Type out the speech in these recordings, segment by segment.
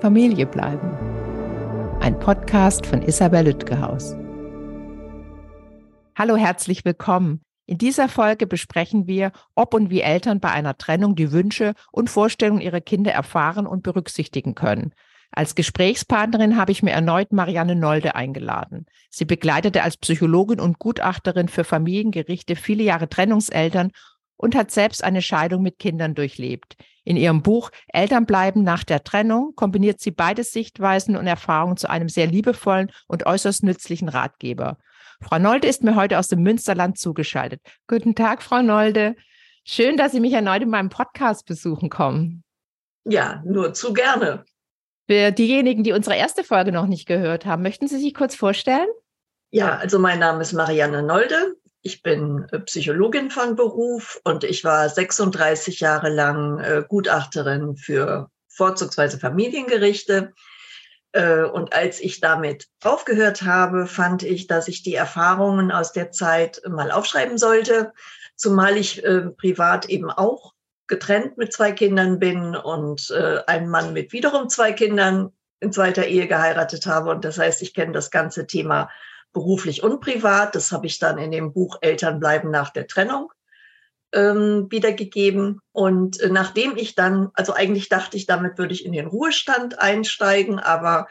Familie bleiben. Ein Podcast von Isabel Lütgehaus. Hallo, herzlich willkommen. In dieser Folge besprechen wir, ob und wie Eltern bei einer Trennung die Wünsche und Vorstellungen ihrer Kinder erfahren und berücksichtigen können. Als Gesprächspartnerin habe ich mir erneut Marianne Nolde eingeladen. Sie begleitete als Psychologin und Gutachterin für Familiengerichte viele Jahre Trennungseltern und hat selbst eine Scheidung mit Kindern durchlebt. In ihrem Buch Eltern bleiben nach der Trennung kombiniert sie beide Sichtweisen und Erfahrungen zu einem sehr liebevollen und äußerst nützlichen Ratgeber. Frau Nolde ist mir heute aus dem Münsterland zugeschaltet. Guten Tag, Frau Nolde. Schön, dass Sie mich erneut in meinem Podcast besuchen kommen. Ja, nur zu gerne. Für diejenigen, die unsere erste Folge noch nicht gehört haben, möchten Sie sich kurz vorstellen? Ja, also mein Name ist Marianne Nolde. Ich bin äh, Psychologin von Beruf und ich war 36 Jahre lang äh, Gutachterin für vorzugsweise Familiengerichte. Äh, und als ich damit aufgehört habe, fand ich, dass ich die Erfahrungen aus der Zeit mal aufschreiben sollte, zumal ich privat eben auch getrennt mit zwei Kindern bin und einen Mann mit wiederum zwei Kindern in zweiter Ehe geheiratet habe. Und das heißt, ich kenne das ganze Thema beruflich und privat. Das habe ich dann in dem Buch Eltern bleiben nach der Trennung ähm, wiedergegeben. Und äh, nachdem ich dann, also eigentlich dachte ich, damit würde ich in den Ruhestand einsteigen, aber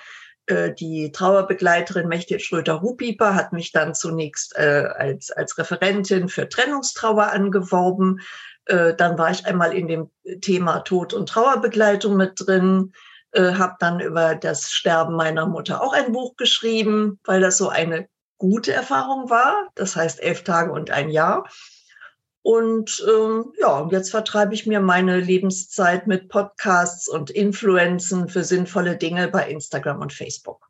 äh, die Trauerbegleiterin Mechthild Schröter-Rupieper hat mich dann zunächst äh, als, als Referentin für Trennungstrauer angeworben. Äh, dann war ich einmal in dem Thema Tod- und Trauerbegleitung mit drin äh, habe dann über das Sterben meiner Mutter auch ein Buch geschrieben, weil das so eine gute Erfahrung war. Das heißt elf Tage und ein Jahr. Und ähm, ja, und jetzt vertreibe ich mir meine Lebenszeit mit Podcasts und Influenzen für sinnvolle Dinge bei Instagram und Facebook.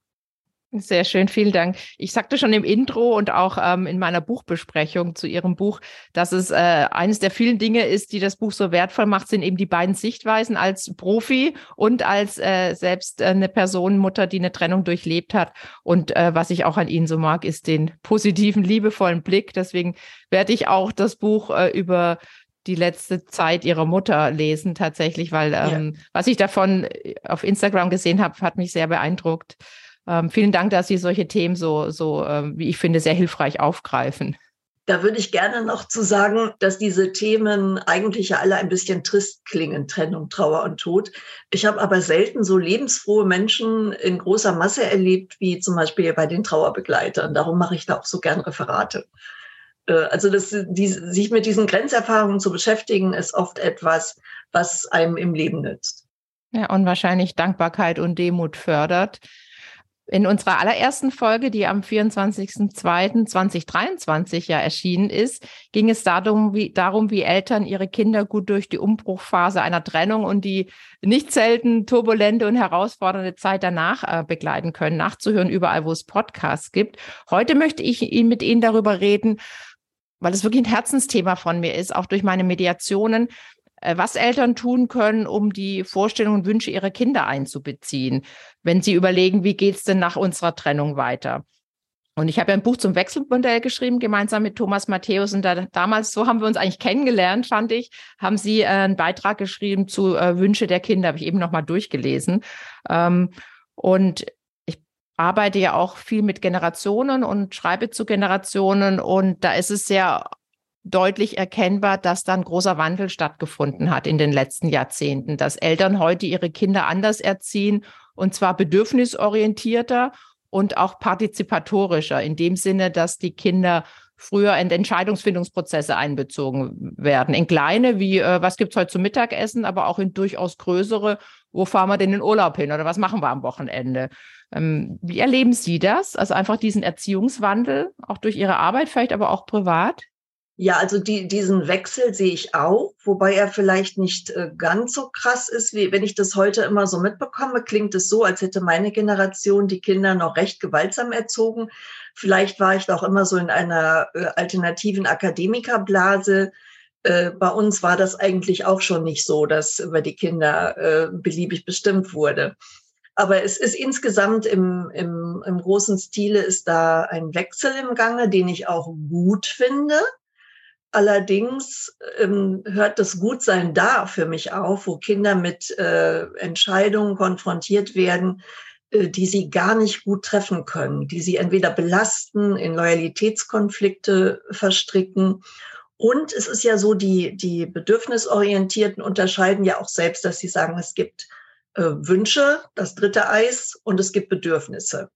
Sehr schön, vielen Dank. Ich sagte schon im Intro und auch ähm, in meiner Buchbesprechung zu Ihrem Buch, dass es äh, eines der vielen Dinge ist, die das Buch so wertvoll macht, sind eben die beiden Sichtweisen als Profi und als äh, selbst äh, eine Person, Mutter, die eine Trennung durchlebt hat. Und äh, was ich auch an Ihnen so mag, ist den positiven, liebevollen Blick. Deswegen werde ich auch das Buch äh, über die letzte Zeit ihrer Mutter lesen tatsächlich, weil ähm, ja. was ich davon auf Instagram gesehen habe, hat mich sehr beeindruckt. Ähm, vielen Dank, dass Sie solche Themen so, so ähm, wie ich finde, sehr hilfreich aufgreifen. Da würde ich gerne noch zu sagen, dass diese Themen eigentlich ja alle ein bisschen trist klingen, Trennung, Trauer und Tod. Ich habe aber selten so lebensfrohe Menschen in großer Masse erlebt, wie zum Beispiel bei den Trauerbegleitern. Darum mache ich da auch so gern Referate. Äh, also das, die, sich mit diesen Grenzerfahrungen zu beschäftigen, ist oft etwas, was einem im Leben nützt. Ja, und wahrscheinlich Dankbarkeit und Demut fördert. In unserer allerersten Folge, die am 24.02.2023 ja erschienen ist, ging es darum wie, darum, wie Eltern ihre Kinder gut durch die Umbruchphase einer Trennung und die nicht selten turbulente und herausfordernde Zeit danach äh, begleiten können, nachzuhören überall, wo es Podcasts gibt. Heute möchte ich mit Ihnen darüber reden, weil es wirklich ein Herzensthema von mir ist, auch durch meine Mediationen, was Eltern tun können, um die Vorstellungen und Wünsche ihrer Kinder einzubeziehen, wenn sie überlegen, wie geht es denn nach unserer Trennung weiter. Und ich habe ja ein Buch zum Wechselmodell geschrieben, gemeinsam mit Thomas Matthäus. Und da, damals, so haben wir uns eigentlich kennengelernt, fand ich, haben Sie äh, einen Beitrag geschrieben zu äh, Wünsche der Kinder, habe ich eben nochmal durchgelesen. Ähm, und ich arbeite ja auch viel mit Generationen und schreibe zu Generationen. Und da ist es sehr deutlich erkennbar, dass dann großer Wandel stattgefunden hat in den letzten Jahrzehnten, dass Eltern heute ihre Kinder anders erziehen und zwar bedürfnisorientierter und auch partizipatorischer, in dem Sinne, dass die Kinder früher in Entscheidungsfindungsprozesse einbezogen werden. In kleine, wie äh, was gibt's heute zum Mittagessen, aber auch in durchaus größere, wo fahren wir denn in den Urlaub hin oder was machen wir am Wochenende? Ähm, wie erleben Sie das? Also einfach diesen Erziehungswandel, auch durch Ihre Arbeit, vielleicht aber auch privat? Ja, also die, diesen Wechsel sehe ich auch, wobei er vielleicht nicht äh, ganz so krass ist, wie wenn ich das heute immer so mitbekomme, klingt es so, als hätte meine Generation die Kinder noch recht gewaltsam erzogen. Vielleicht war ich doch immer so in einer äh, alternativen Akademikerblase. Äh, bei uns war das eigentlich auch schon nicht so, dass über die Kinder beliebig bestimmt wurde. Aber es ist insgesamt im, im, im großen Stile ist da ein Wechsel im Gange, den ich auch gut finde Allerdings ähm, hört das Gutsein da für mich auf, wo Kinder mit äh, Entscheidungen konfrontiert werden, äh, die sie gar nicht gut treffen können, die sie entweder belasten, in Loyalitätskonflikte verstricken. Und es ist ja so, die, die Bedürfnisorientierten unterscheiden ja auch selbst, dass sie sagen, es gibt äh, Wünsche, das dritte Eis, und es gibt Bedürfnisse.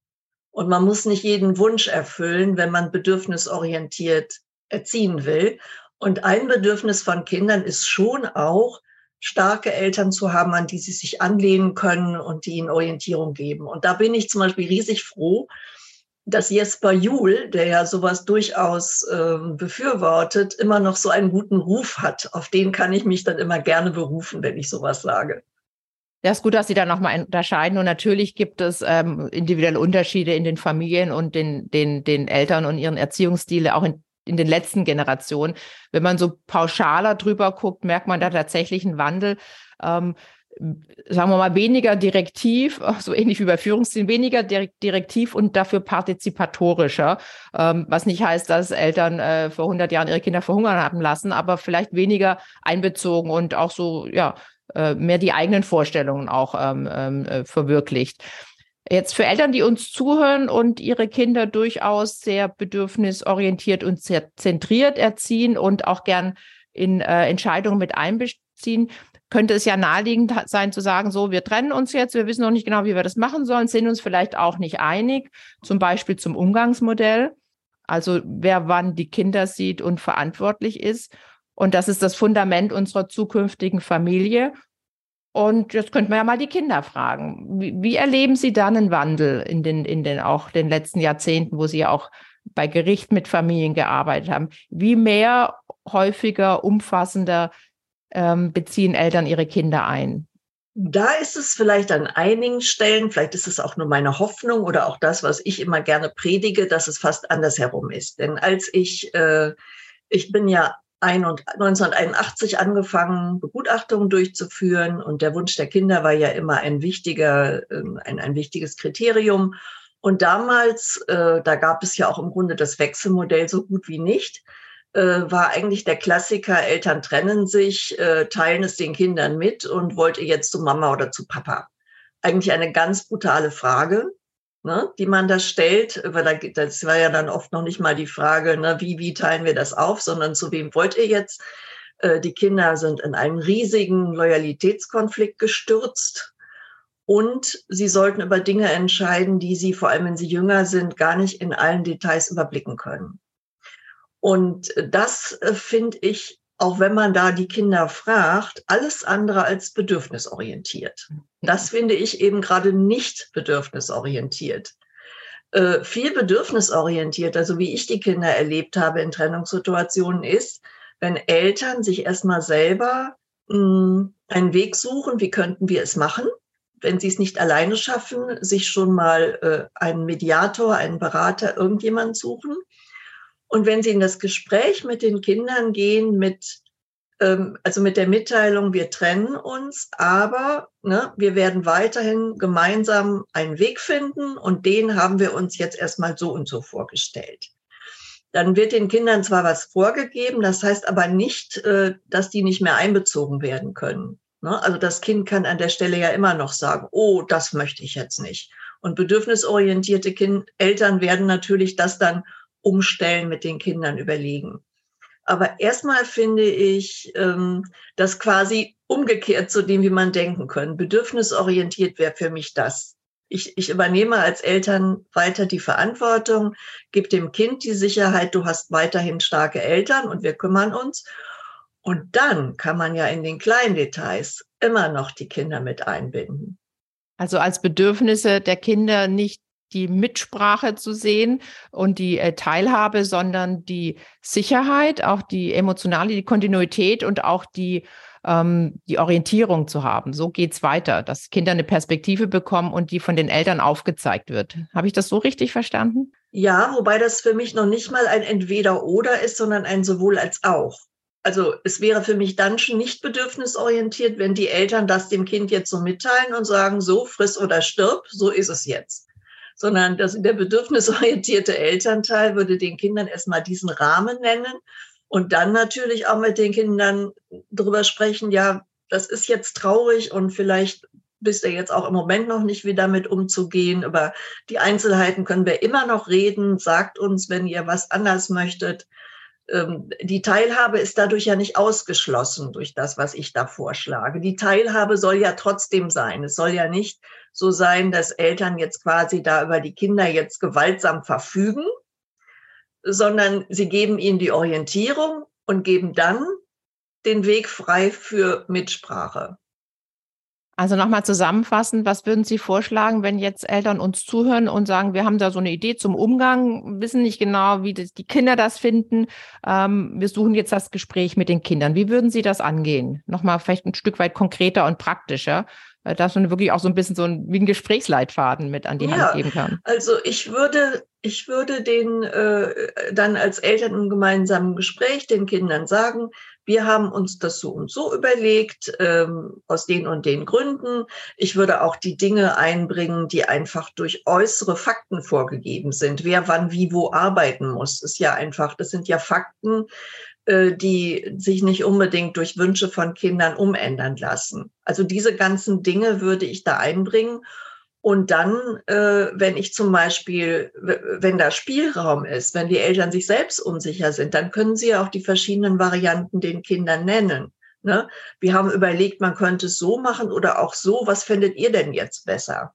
Und man muss nicht jeden Wunsch erfüllen, wenn man bedürfnisorientiert erziehen will. Und ein Bedürfnis von Kindern ist schon auch, starke Eltern zu haben, an die sie sich anlehnen können und die ihnen Orientierung geben. Und da bin ich zum Beispiel riesig froh, dass Jesper Juhl, der ja sowas durchaus äh, befürwortet, immer noch so einen guten Ruf hat. Auf den kann ich mich dann immer gerne berufen, wenn ich sowas sage. Ja, ist gut, dass Sie da nochmal unterscheiden. Und natürlich gibt es ähm, individuelle Unterschiede in den Familien und den, den, den Eltern und ihren Erziehungsstile, auch in in den letzten Generationen. Wenn man so pauschaler drüber guckt, merkt man da tatsächlich einen Wandel. Ähm, sagen wir mal, weniger direktiv, so ähnlich wie bei Führungszielen, weniger direktiv und dafür partizipatorischer, ähm, was nicht heißt, dass Eltern äh, vor 100 Jahren ihre Kinder verhungern haben lassen, aber vielleicht weniger einbezogen und auch so, ja, äh, mehr die eigenen Vorstellungen auch ähm, ähm äh, verwirklicht. Jetzt für Eltern, die uns zuhören und ihre Kinder durchaus sehr bedürfnisorientiert und sehr zentriert erziehen und auch gern in äh, Entscheidungen mit einbeziehen, könnte es ja naheliegend sein zu sagen, so, wir trennen uns jetzt, wir wissen noch nicht genau, wie wir das machen sollen, sind uns vielleicht auch nicht einig, zum Beispiel zum Umgangsmodell, also wer wann die Kinder sieht und verantwortlich ist. Und das ist das Fundament unserer zukünftigen Familie. Und jetzt könnten wir ja mal die Kinder fragen. Wie, wie, erleben Sie dann einen Wandel in den, in den auch den letzten Jahrzehnten, wo Sie ja auch bei Gericht mit Familien gearbeitet haben? Wie mehr, häufiger, umfassender ähm, beziehen Eltern ihre Kinder ein? Da ist es vielleicht an einigen Stellen, vielleicht ist es auch nur meine Hoffnung oder auch das, was ich immer gerne predige, dass es fast andersherum ist. Denn als ich, äh, ich bin ja 1981 angefangen, Begutachtungen durchzuführen und der Wunsch der Kinder war ja immer ein wichtiger, ähm, ein, ein wichtiges Kriterium. Und damals, äh, da gab es ja auch im Grunde das Wechselmodell so gut wie nicht, äh, war eigentlich der Klassiker, Eltern trennen sich, äh, teilen es den Kindern mit und wollt ihr jetzt zu Mama oder zu Papa? Eigentlich eine ganz brutale Frage ne, die man da stellt, weil da, das war ja dann oft noch nicht mal die Frage, ne, wie, wie teilen wir das auf, sondern zu wem wollt ihr jetzt? Äh, die Kinder sind in einen riesigen Loyalitätskonflikt gestürzt und sie sollten über Dinge entscheiden, die sie, vor allem wenn sie jünger sind, gar nicht in allen Details überblicken können. Und das äh, finde ich auch wenn man da die Kinder fragt, alles andere als bedürfnisorientiert. Das finde ich eben gerade nicht bedürfnisorientiert. Äh, viel bedürfnisorientiert, also wie ich die Kinder erlebt habe in Trennungssituationen, ist, wenn Eltern sich erstmal selber mh, hm, einen Weg suchen, wie könnten wir es machen, wenn sie es nicht alleine schaffen, sich schon mal äh, einen Mediator, einen Berater, irgendjemand suchen und wenn Sie in das Gespräch mit den Kindern gehen, mit, ähm, also mit der Mitteilung, wir trennen uns, aber ne, wir werden weiterhin gemeinsam einen Weg finden und den haben wir uns jetzt erstmal so und so vorgestellt. Dann wird den Kindern zwar was vorgegeben, das heißt aber nicht, äh, dass die nicht mehr einbezogen werden können. Ne? Also das Kind kann an der Stelle ja immer noch sagen, oh, das möchte ich jetzt nicht. Und bedürfnisorientierte kind Eltern werden natürlich das dann umstellen mit den Kindern überlegen. Aber erstmal finde ich ähm, das quasi umgekehrt zu dem, wie man denken kann. Bedürfnisorientiert wäre für mich das. Ich, ich übernehme als Eltern weiter die Verantwortung, gebe dem Kind die Sicherheit, du hast weiterhin starke Eltern und wir kümmern uns. Und dann kann man ja in den kleinen Details immer noch die Kinder mit einbinden. Also als Bedürfnisse der Kinder nicht die Mitsprache zu sehen und die äh, Teilhabe, sondern die Sicherheit, auch die emotionale, die Kontinuität und auch die, ähm, die Orientierung zu haben. So geht's weiter, dass Kinder eine Perspektive bekommen und die von den Eltern aufgezeigt wird. Habe ich das so richtig verstanden? Ja, wobei das für mich noch nicht mal ein Entweder-Oder ist, sondern ein sowohl als auch. Also es wäre für mich dann schon nicht bedürfnisorientiert, wenn die Eltern das dem Kind jetzt so mitteilen und sagen, so friss oder stirb, so ist es jetzt sondern dass der bedürfnisorientierte Elternteil würde den Kindern erstmal diesen Rahmen nennen Und dann natürlich auch mit den Kindern drüber sprechen, ja, das ist jetzt traurig und vielleicht bist du jetzt auch im Moment noch nicht, wie damit umzugehen. Über die Einzelheiten können wir immer noch reden. Sagt uns, wenn ihr was anders möchtet. Ähm, die Teilhabe ist dadurch ja nicht ausgeschlossen durch das, was ich da vorschlage. Die Teilhabe soll ja trotzdem sein. Es soll ja nicht so sein, dass Eltern jetzt quasi da über die Kinder jetzt gewaltsam verfügen, sondern sie geben ihnen die Orientierung und geben dann den Weg frei für Mitsprache. Also nochmal zusammenfassend, was würden Sie vorschlagen, wenn jetzt Eltern uns zuhören und sagen, wir haben da so eine Idee zum Umgang, wissen nicht genau, wie die Kinder das finden. Ähm, wir suchen jetzt das Gespräch mit den Kindern. Wie würden Sie das angehen? Nochmal vielleicht ein Stück weit konkreter und praktischer, äh, dass man wirklich auch so ein bisschen so ein, wie ein Gesprächsleitfaden mit an die ja, Hand geben kann. Also ich würde, ich würde den äh, dann als Eltern im gemeinsamen Gespräch den Kindern sagen, wir haben uns das so und so überlegt, ähm, aus den und den Gründen. Ich würde auch die Dinge einbringen, die einfach durch äußere Fakten vorgegeben sind. Wer wann wie wo arbeiten muss, ist ja einfach, das sind ja Fakten, äh, die sich nicht unbedingt durch Wünsche von Kindern umändern lassen. Also diese ganzen Dinge würde ich da einbringen. Und dann, äh, wenn ich zum Beispiel, wenn da Spielraum ist, wenn die Eltern sich selbst unsicher sind, dann können sie auch die verschiedenen Varianten den Kindern nennen. Ne? Wir haben überlegt, man könnte es so machen oder auch so. Was findet ihr denn jetzt besser?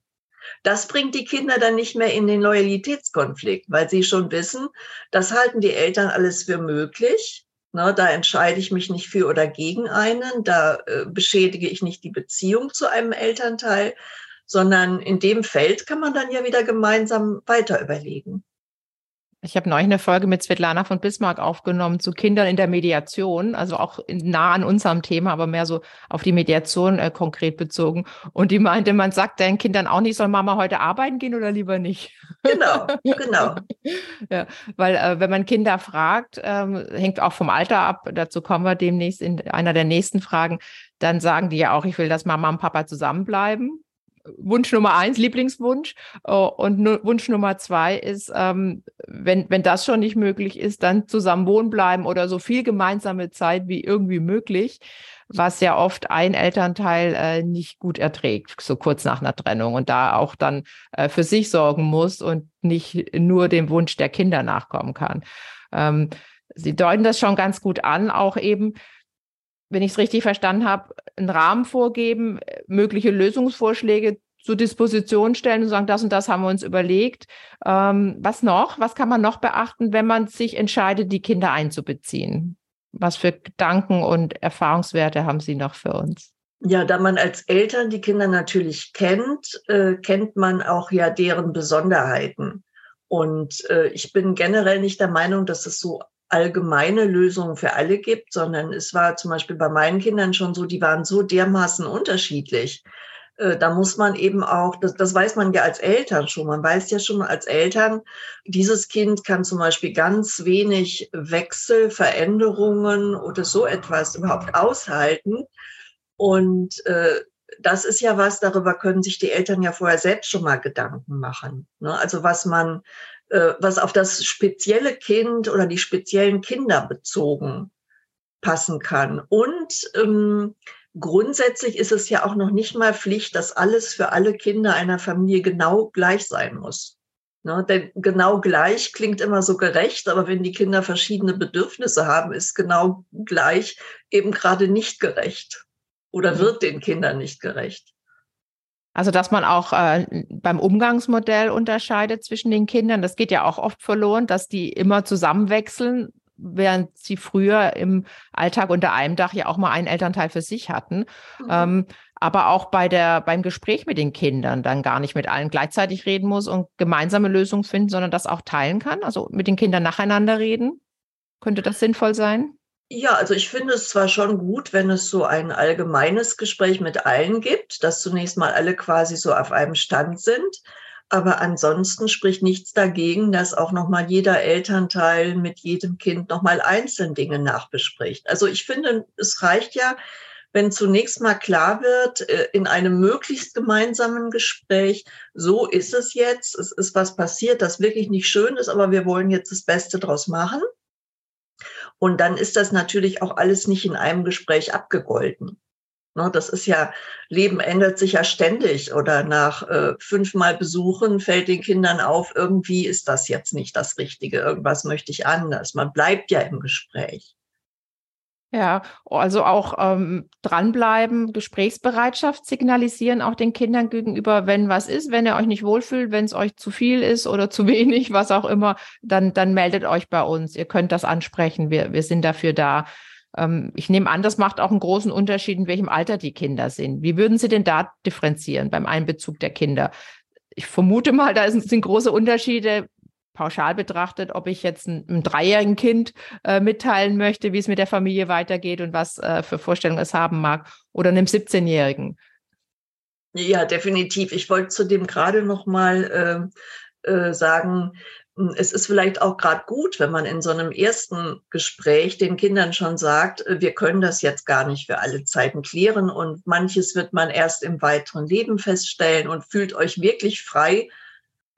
Das bringt die Kinder dann nicht mehr in den Loyalitätskonflikt, weil sie schon wissen, das halten die Eltern alles für möglich. Ne, da entscheide ich mich nicht für oder gegen einen, da äh, beschädige ich nicht die Beziehung zu einem Elternteil, sondern in dem Feld kann man dann ja wieder gemeinsam weiter überlegen. Ich habe neulich eine Folge mit Svetlana von Bismarck aufgenommen zu Kindern in der Mediation, also auch nah an unserem Thema, aber mehr so auf die Mediation äh, konkret bezogen. Und die meinte, man sagt deinen Kindern auch nicht, soll Mama heute arbeiten gehen oder lieber nicht? Genau, genau. ja, weil äh, wenn man Kinder fragt, ähm, hängt auch vom Alter ab, dazu kommen wir demnächst in einer der nächsten Fragen, dann sagen die ja auch, ich will, dass Mama und Papa zusammenbleiben. Wunsch Nummer eins, Lieblingswunsch. Oh, und Wunsch Nummer zwei ist, ähm, wenn, wenn das schon nicht möglich ist, dann zusammen wohnen bleiben oder so viel gemeinsame Zeit wie irgendwie möglich, was ja oft ein Elternteil äh, nicht gut erträgt, so kurz nach einer Trennung und da auch dann äh, für sich sorgen muss und nicht nur dem Wunsch der Kinder nachkommen kann. Ähm, Sie deuten das schon ganz gut an, auch eben, wenn ich es richtig verstanden habe, einen Rahmen vorgeben, mögliche Lösungsvorschläge zur Disposition stellen und sagen, das und das haben wir uns überlegt. Ähm, was noch? Was kann man noch beachten, wenn man sich entscheidet, die Kinder einzubeziehen? Was für Gedanken und Erfahrungswerte haben Sie noch für uns? Ja, da man als Eltern die Kinder natürlich kennt, äh, kennt man auch ja deren Besonderheiten. Und äh, ich bin generell nicht der Meinung, dass es so allgemeine Lösungen für alle gibt, sondern es war zum Beispiel bei meinen Kindern schon so, die waren so dermaßen unterschiedlich. Äh, da muss man eben auch, das, das weiß man ja als Eltern schon, man weiß ja schon als Eltern, dieses Kind kann zum Beispiel ganz wenig Wechsel, Veränderungen oder so etwas überhaupt aushalten. Und äh, das ist ja was, darüber können sich die Eltern ja vorher selbst schon mal Gedanken machen. Ne? Also was man was auf das spezielle Kind oder die speziellen Kinder bezogen passen kann. Und ähm, grundsätzlich ist es ja auch noch nicht mal Pflicht, dass alles für alle Kinder einer Familie genau gleich sein muss. Ne? Denn genau gleich klingt immer so gerecht, aber wenn die Kinder verschiedene Bedürfnisse haben, ist genau gleich eben gerade nicht gerecht oder mhm. wird den Kindern nicht gerecht. Also, dass man auch äh, beim Umgangsmodell unterscheidet zwischen den Kindern. Das geht ja auch oft verloren, dass die immer zusammenwechseln, während sie früher im Alltag unter einem Dach ja auch mal einen Elternteil für sich hatten. Mhm. Ähm, aber auch bei der, beim Gespräch mit den Kindern dann gar nicht mit allen gleichzeitig reden muss und gemeinsame Lösungen finden, sondern das auch teilen kann. Also mit den Kindern nacheinander reden. Könnte das sinnvoll sein? Ja, also ich finde es zwar schon gut, wenn es so ein allgemeines Gespräch mit allen gibt, dass zunächst mal alle quasi so auf einem Stand sind. Aber ansonsten spricht nichts dagegen, dass auch nochmal jeder Elternteil mit jedem Kind nochmal einzeln Dinge nachbespricht. Also ich finde, es reicht ja, wenn zunächst mal klar wird, äh, in einem möglichst gemeinsamen Gespräch, so ist es jetzt, es ist was passiert, das wirklich nicht schön ist, aber wir wollen jetzt das Beste draus machen. Und dann ist das natürlich auch alles nicht in einem Gespräch abgegolten. Ne, das ist ja, Leben ändert sich ja ständig oder nach äh, fünfmal Besuchen fällt den Kindern auf, irgendwie ist das jetzt nicht das Richtige, irgendwas möchte ich anders. Man bleibt ja im Gespräch. Ja, also auch ähm, dranbleiben, Gesprächsbereitschaft signalisieren auch den Kindern gegenüber, wenn was ist, wenn ihr euch nicht wohlfühlt, wenn es euch zu viel ist oder zu wenig, was auch immer, dann, dann meldet euch bei uns. Ihr könnt das ansprechen. Wir, wir sind dafür da. Ähm, ich nehme an, das macht auch einen großen Unterschied, in welchem Alter die Kinder sind. Wie würden Sie denn da differenzieren beim Einbezug der Kinder? Ich vermute mal, da sind große Unterschiede pauschal betrachtet, ob ich jetzt einem dreijährigen Kind äh, mitteilen möchte, wie es mit der Familie weitergeht und was äh, für Vorstellungen es haben mag, oder einem 17-Jährigen. Ja, definitiv. Ich wollte zu dem gerade noch mal äh, äh sagen, hm, es ist vielleicht auch gerade gut, wenn man in so einem ersten Gespräch den Kindern schon sagt, äh, wir können das jetzt gar nicht für alle Zeiten klären und manches wird man erst im weiteren Leben feststellen und fühlt euch wirklich frei,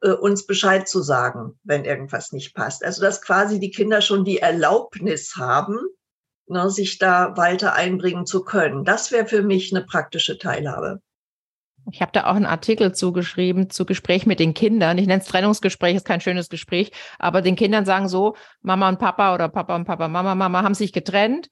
äh, uns Bescheid zu sagen, wenn irgendwas nicht passt. Also dass quasi die Kinder schon die Erlaubnis haben, ne, sich da weiter einbringen zu können. Das wäre für mich eine praktische Teilhabe. Ich habe da auch einen Artikel zugeschrieben zu Gespräch mit den Kindern. Ich nenne es Trennungsgespräch, ist kein schönes Gespräch, aber den Kindern sagen so, Mama und Papa oder Papa und Papa, Mama, Mama haben sich getrennt.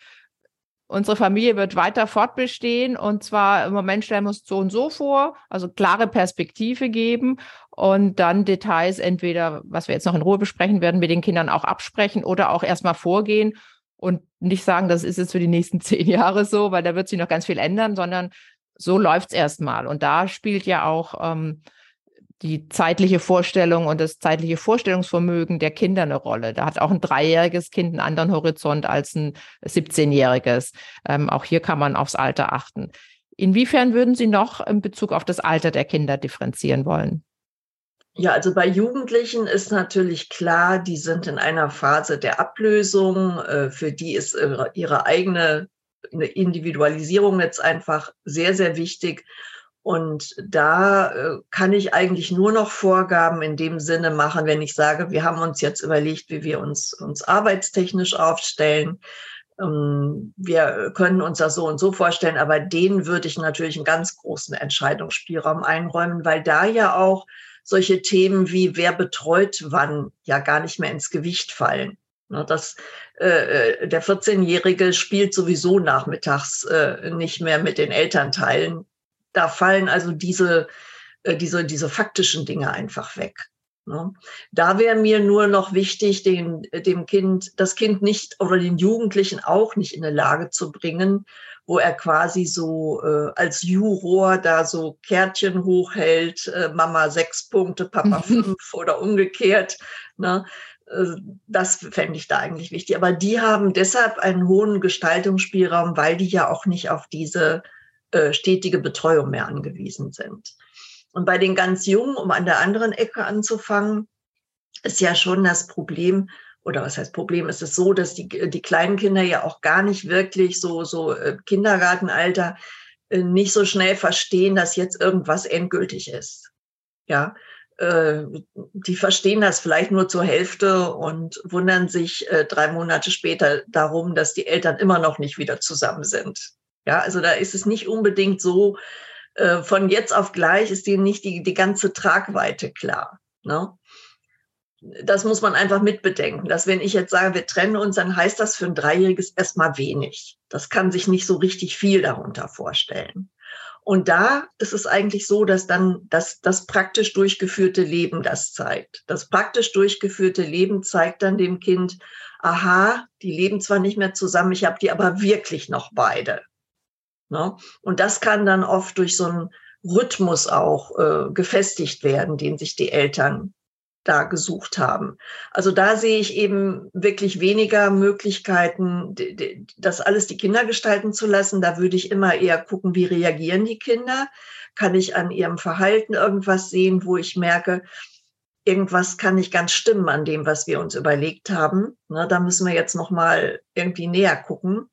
Unsere Familie wird weiter fortbestehen und zwar im Moment stellen wir uns so und so vor, also klare Perspektive geben und dann Details entweder, was wir jetzt noch in Ruhe besprechen werden, mit den Kindern auch absprechen oder auch erstmal vorgehen und nicht sagen, das ist jetzt für die nächsten zehn Jahre so, weil da wird sich noch ganz viel ändern, sondern so läuft's erstmal. Und da spielt ja auch ähm, die zeitliche Vorstellung und das zeitliche Vorstellungsvermögen der Kinder eine Rolle. Da hat auch ein dreijähriges Kind einen anderen Horizont als ein 17-jähriges. Ähm, auch hier kann man aufs Alter achten. Inwiefern würden Sie noch in Bezug auf das Alter der Kinder differenzieren wollen? Ja, also bei Jugendlichen ist natürlich klar, die sind in einer Phase der Ablösung. Äh, für die ist ihre eigene Individualisierung jetzt einfach sehr, sehr wichtig. Und da äh, kann ich eigentlich nur noch Vorgaben in dem Sinne machen, wenn ich sage, wir haben uns jetzt überlegt, wie wir uns, uns arbeitstechnisch aufstellen. Ähm, wir können uns das so und so vorstellen, aber denen würde ich natürlich einen ganz großen Entscheidungsspielraum einräumen, weil da ja auch solche Themen wie wer betreut wann ja gar nicht mehr ins Gewicht fallen. Ne, das, äh, äh der 14-Jährige spielt sowieso nachmittags äh, nicht mehr mit den Elternteilen. Da fallen also diese, diese, diese faktischen Dinge einfach weg. Ne? Da wäre mir nur noch wichtig, den, dem Kind, das Kind nicht oder den Jugendlichen auch nicht in eine Lage zu bringen, wo er quasi so äh, als Juror da so Kärtchen hochhält, äh, Mama sechs Punkte, Papa fünf oder umgekehrt. Ne? Äh, das fände ich da eigentlich wichtig. Aber die haben deshalb einen hohen Gestaltungsspielraum, weil die ja auch nicht auf diese äh, stetige Betreuung mehr angewiesen sind. Und bei den ganz Jungen, um an der anderen Ecke anzufangen, ist ja schon das Problem, oder was heißt Problem, ist es so, dass die, die kleinen Kinder ja auch gar nicht wirklich so, so äh, Kindergartenalter nicht so schnell verstehen, dass jetzt irgendwas endgültig ist. Ja, äh, die verstehen das vielleicht nur zur Hälfte und wundern sich äh, drei Monate später darum, dass die Eltern immer noch nicht wieder zusammen sind. Ja, also da ist es nicht unbedingt so, äh, von jetzt auf gleich ist denen nicht die, die ganze Tragweite klar. Ne? Das muss man einfach mitbedenken, dass wenn ich jetzt sage, wir trennen uns, dann heißt das für ein Dreijähriges erstmal wenig. Das kann sich nicht so richtig viel darunter vorstellen. Und da ist es eigentlich so, dass dann das, das praktisch durchgeführte Leben das zeigt. Das praktisch durchgeführte Leben zeigt dann dem Kind, aha, die leben zwar nicht mehr zusammen, ich habe die aber wirklich noch beide. Ne? Und das kann dann oft durch so einen Rhythmus auch äh, gefestigt werden, den sich die Eltern da gesucht haben. Also da sehe ich eben wirklich weniger Möglichkeiten, das alles die Kinder gestalten zu lassen. Da würde ich immer eher gucken, wie reagieren die Kinder? Kann ich an ihrem Verhalten irgendwas sehen, wo ich merke, irgendwas kann nicht ganz stimmen an dem, was wir uns überlegt haben. Na, da müssen wir jetzt noch mal irgendwie näher gucken.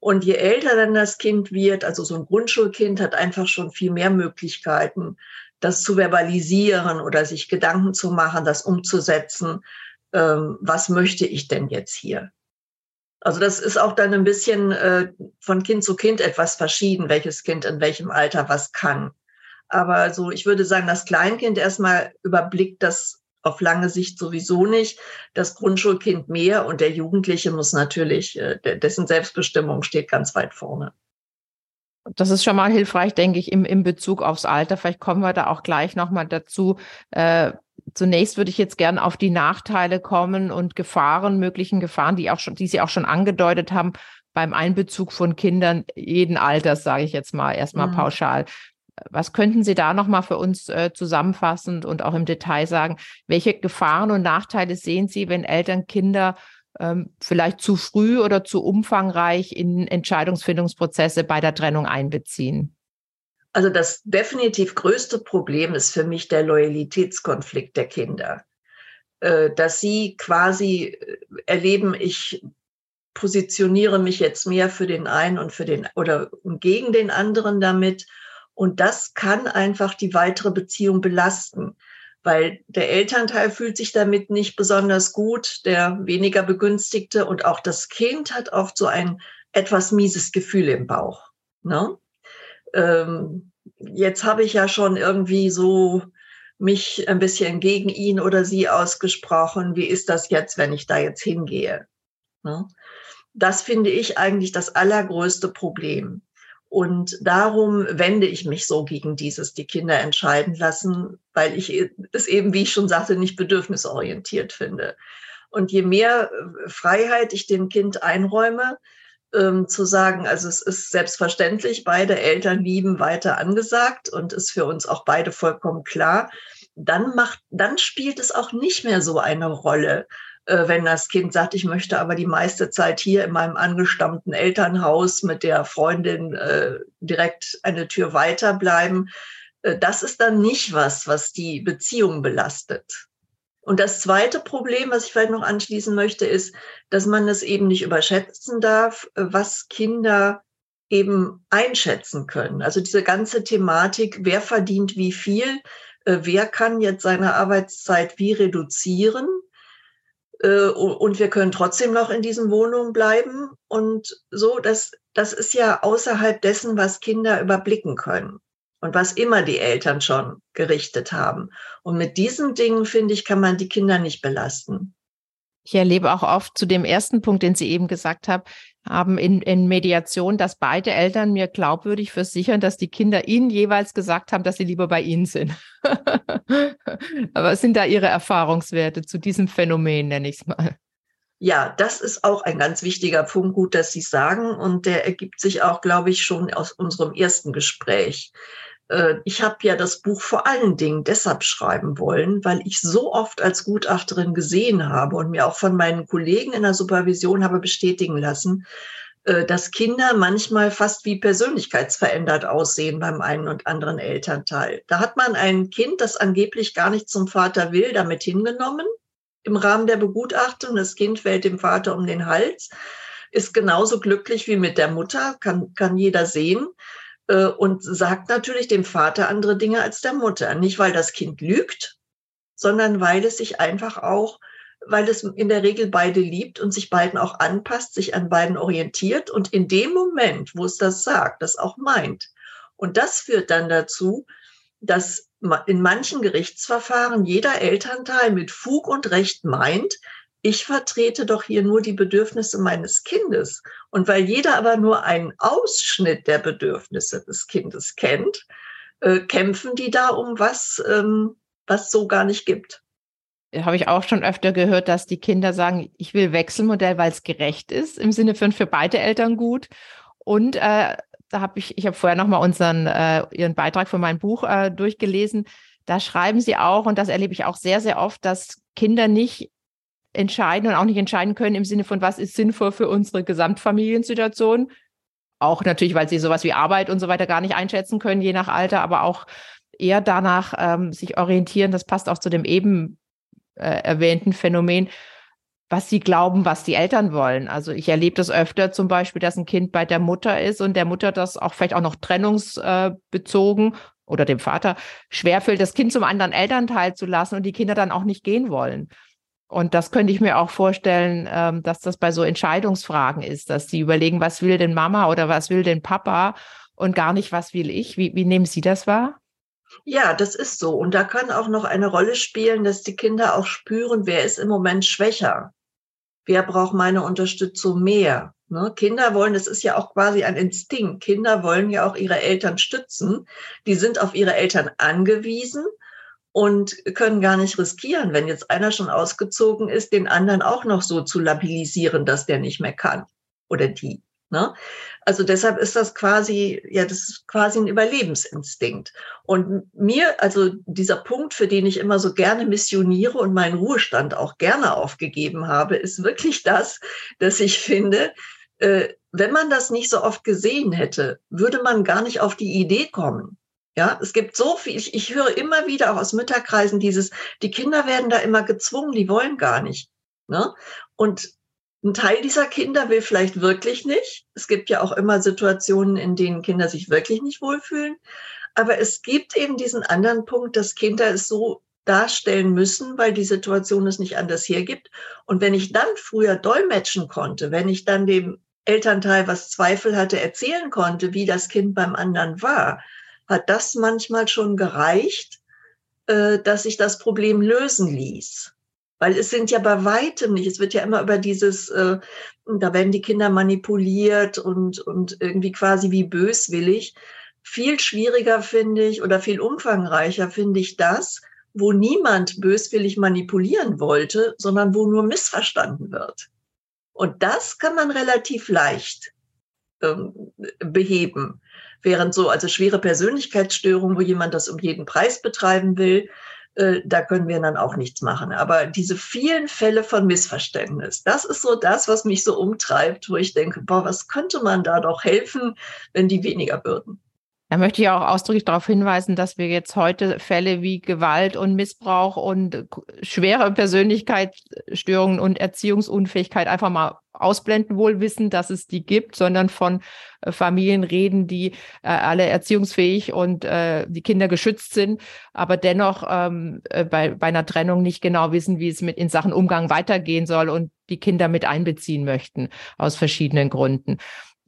Und je älter dann das Kind wird, also so ein Grundschulkind hat einfach schon viel mehr Möglichkeiten, das zu verbalisieren oder sich Gedanken zu machen, das umzusetzen. Ähm, was möchte ich denn jetzt hier? Also das ist auch dann ein bisschen äh, von Kind zu Kind etwas verschieden, welches Kind in welchem Alter was kann. Aber so, ich würde sagen, das Kleinkind erstmal überblickt das auf lange Sicht sowieso nicht. Das Grundschulkind mehr und der Jugendliche muss natürlich, äh, dessen Selbstbestimmung steht ganz weit vorne. Das ist schon mal hilfreich, denke ich, im, im Bezug aufs Alter. Vielleicht kommen wir da auch gleich nochmal dazu. Äh, zunächst würde ich jetzt gerne auf die Nachteile kommen und Gefahren, möglichen Gefahren, die auch schon, die Sie auch schon angedeutet haben, beim Einbezug von Kindern jeden Alters, sage ich jetzt mal erstmal mhm. pauschal. Was könnten Sie da nochmal für uns äh, zusammenfassend und auch im Detail sagen? Welche Gefahren und Nachteile sehen Sie, wenn Eltern Kinder vielleicht zu früh oder zu umfangreich in Entscheidungsfindungsprozesse bei der Trennung einbeziehen? Also das definitiv größte Problem ist für mich der Loyalitätskonflikt der Kinder. Äh, dass sie quasi äh, erleben, ich positioniere mich jetzt mehr für den einen und für den oder gegen den anderen damit. Und das kann einfach die weitere Beziehung belasten weil der Elternteil fühlt sich damit nicht besonders gut, der weniger begünstigte und auch das Kind hat oft so ein etwas mieses Gefühl im Bauch. Ne? Ähm, jetzt habe ich ja schon irgendwie so mich ein bisschen gegen ihn oder sie ausgesprochen. Wie ist das jetzt, wenn ich da jetzt hingehe? Ne? Das finde ich eigentlich das allergrößte Problem. Und darum wende ich mich so gegen dieses, die Kinder entscheiden lassen, weil ich es eben, wie ich schon sagte, nicht bedürfnisorientiert finde. Und je mehr äh, Freiheit ich dem Kind einräume, ähm, zu sagen, also es ist selbstverständlich, beide Eltern lieben weiter angesagt und ist für uns auch beide vollkommen klar, dann macht, dann spielt es auch nicht mehr so eine Rolle, wenn das Kind sagt, ich möchte aber die meiste Zeit hier in meinem angestammten Elternhaus mit der Freundin äh, direkt eine Tür weiter bleiben. Äh, das ist dann nicht was, was die Beziehung belastet. Und das zweite Problem, was ich vielleicht noch anschließen möchte, ist, dass man es eben nicht überschätzen darf, äh, was Kinder eben einschätzen können. Also diese ganze Thematik, wer verdient wie viel, äh, wer kann jetzt seine Arbeitszeit wie reduzieren, äh, und wir können trotzdem noch in diesen Wohnungen bleiben. Und so, das, das ist ja außerhalb dessen, was Kinder überblicken können und was immer die Eltern schon gerichtet haben. Und mit diesen Dingen, finde ich, kann man die Kinder nicht belasten. Ich erlebe auch oft zu dem ersten Punkt, den Sie eben gesagt haben, haben in, in Mediation, dass beide Eltern mir glaubwürdig versichern, dass die Kinder ihnen jeweils gesagt haben, dass sie lieber bei ihnen sind. Aber was sind da Ihre Erfahrungswerte zu diesem Phänomen, nenne ich es mal? Ja, das ist auch ein ganz wichtiger Punkt, gut, dass Sie sagen. Und der ergibt sich auch, glaube ich, schon aus unserem ersten Gespräch. Äh, ich habe ja das Buch vor allen Dingen deshalb schreiben wollen, weil ich so oft als Gutachterin gesehen habe und mir auch von meinen Kollegen in der Supervision habe bestätigen lassen, äh, dass Kinder manchmal fast wie persönlichkeitsverändert aussehen beim einen und anderen Elternteil. Da hat man ein Kind, das angeblich gar nicht zum Vater will, damit hingenommen im Rahmen der Begutachtung. Das Kind fällt dem Vater um den Hals, ist genauso glücklich wie mit der Mutter, kann, kann jeder sehen. Äh, und sagt natürlich dem Vater andere Dinge als der Mutter. Nicht, weil das Kind lügt, sondern weil es sich einfach auch, weil es in der Regel beide liebt und sich beiden auch anpasst, sich an beiden orientiert und in dem Moment, wo es das sagt, das auch meint. Und das führt dann dazu, dass in manchen Gerichtsverfahren jeder Elternteil mit Fug und Recht meint, ich vertrete doch hier nur die Bedürfnisse meines Kindes. Und weil jeder aber nur einen Ausschnitt der Bedürfnisse des Kindes kennt, äh, kämpfen die da um was, ähm, was so gar nicht gibt. Habe ich auch schon öfter gehört, dass die Kinder sagen, ich will Wechselmodell, weil es gerecht ist, im Sinne von für beide Eltern gut. Und äh, da habe ich, ich habe vorher nochmal unseren, äh, Ihren Beitrag von meinem Buch äh, durchgelesen. Da schreiben Sie auch, und das erlebe ich auch sehr, sehr oft, dass Kinder nicht entscheiden und auch nicht entscheiden können im Sinne von, was ist sinnvoll für unsere Gesamtfamiliensituation. Auch natürlich, weil sie sowas wie Arbeit und so weiter gar nicht einschätzen können, je nach Alter, aber auch eher danach ähm, sich orientieren. Das passt auch zu dem eben äh, erwähnten Phänomen, was sie glauben, was die Eltern wollen. Also ich erlebe das öfter zum Beispiel, dass ein Kind bei der Mutter ist und der Mutter das auch vielleicht auch noch trennungsbezogen oder dem Vater schwerfällt, das Kind zum anderen Elternteil zu lassen und die Kinder dann auch nicht gehen wollen. Und das könnte ich mir auch vorstellen, ähm, dass das bei so Entscheidungsfragen ist, dass die überlegen, was will denn Mama oder was will denn Papa und gar nicht, was will ich. Wie, wie nehmen Sie das wahr? Ja, das ist so. Und da kann auch noch eine Rolle spielen, dass die Kinder auch spüren, wer ist im Moment schwächer. Wer braucht meine Unterstützung mehr? Ne? Kinder wollen, das ist ja auch quasi ein Instinkt. Kinder wollen ja auch ihre Eltern stützen. Die sind auf ihre Eltern angewiesen und können gar nicht riskieren, wenn jetzt einer schon ausgezogen ist, den anderen auch noch so zu labilisieren, dass der nicht mehr kann oder die. Ne? Also deshalb ist das quasi, ja, das ist quasi ein Überlebensinstinkt. Und mir, also dieser Punkt, für den ich immer so gerne missioniere und meinen Ruhestand auch gerne aufgegeben habe, ist wirklich das, dass ich finde, äh, wenn man das nicht so oft gesehen hätte, würde man gar nicht auf die Idee kommen. Ja, es gibt so viel, ich, ich höre immer wieder auch aus Mütterkreisen dieses, die Kinder werden da immer gezwungen, die wollen gar nicht. Ne? Und ein Teil dieser Kinder will vielleicht wirklich nicht. Es gibt ja auch immer Situationen, in denen Kinder sich wirklich nicht wohlfühlen. Aber es gibt eben diesen anderen Punkt, dass Kinder es so darstellen müssen, weil die Situation es nicht anders hergibt. Und wenn ich dann früher dolmetschen konnte, wenn ich dann dem Elternteil, was Zweifel hatte, erzählen konnte, wie das Kind beim anderen war, hat das manchmal schon gereicht, äh, dass sich das Problem lösen ließ. Weil es sind ja bei weitem nicht, es wird ja immer über dieses, äh, da werden die Kinder manipuliert und, und irgendwie quasi wie böswillig. Viel schwieriger finde ich oder viel umfangreicher finde ich das, wo niemand böswillig manipulieren wollte, sondern wo nur missverstanden wird. Und das kann man relativ leicht ähm, beheben. Während so, also schwere Persönlichkeitsstörungen, wo jemand das um jeden Preis betreiben will, äh, da können wir dann auch nichts machen. Aber diese vielen Fälle von Missverständnis, das ist so das, was mich so umtreibt, wo ich denke, boah, was könnte man da doch helfen, wenn die weniger würden? Da möchte ich auch ausdrücklich darauf hinweisen, dass wir jetzt heute Fälle wie Gewalt und Missbrauch und schwere Persönlichkeitsstörungen und Erziehungsunfähigkeit einfach mal ausblenden, wohl wissen, dass es die gibt, sondern von äh, Familien reden, die äh, alle erziehungsfähig und äh, die Kinder geschützt sind, aber dennoch ähm, äh, bei, bei einer Trennung nicht genau wissen, wie es mit in Sachen Umgang weitergehen soll und die Kinder mit einbeziehen möchten aus verschiedenen Gründen.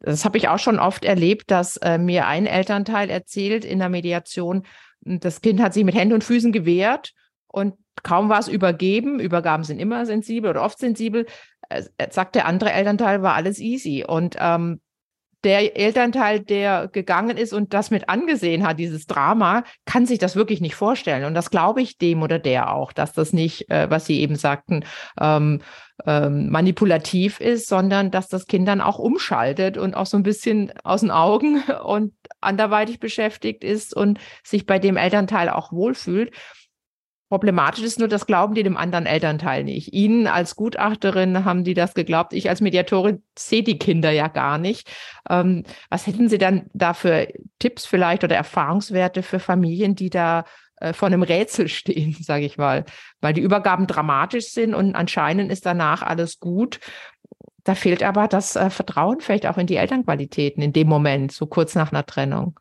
Das habe ich auch schon oft erlebt, dass äh, mir ein Elternteil erzählt in der Mediation, hm, das Kind hat sich mit Händen und Füßen gewehrt und kaum war es übergeben. Übergaben sind immer sensibel oder oft sensibel. Äh, sagt der andere Elternteil, war alles easy. Und ähm, der Elternteil, der gegangen ist und das mit angesehen hat, dieses Drama, kann sich das wirklich nicht vorstellen. Und das glaube ich dem oder der auch, dass das nicht, äh, was Sie eben sagten, ähm, ähm, manipulativ ist, sondern dass das Kind dann auch umschaltet und auch so ein bisschen aus den Augen und anderweitig beschäftigt ist und sich bei dem Elternteil auch wohlfühlt. Problematisch ist nur, das glauben die dem anderen Elternteil nicht. Ihnen als Gutachterin haben die das geglaubt. Ich als Mediatorin sehe die Kinder ja gar nicht. Ähm, was hätten Sie dann da für Tipps vielleicht oder Erfahrungswerte für Familien, die da äh, vor einem Rätsel stehen, sage ich mal, weil die Übergaben dramatisch sind und anscheinend ist danach alles gut. Da fehlt aber das äh, Vertrauen vielleicht auch in die Elternqualitäten in dem Moment, so kurz nach einer Trennung.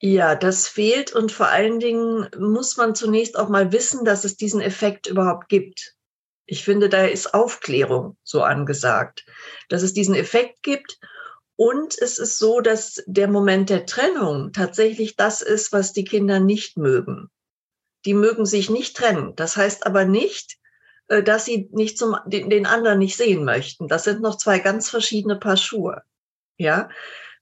Ja, das fehlt und vor allen Dingen muss man zunächst auch mal wissen, dass es diesen Effekt überhaupt gibt. Ich finde, da ist Aufklärung so angesagt, dass es diesen Effekt gibt. Und es ist so, dass der Moment der Trennung tatsächlich das ist, was die Kinder nicht mögen. Die mögen sich nicht trennen. Das heißt aber nicht, äh, dass sie nicht zum, den anderen nicht sehen möchten. Das sind noch zwei ganz verschiedene Paar Schuhe. Ja,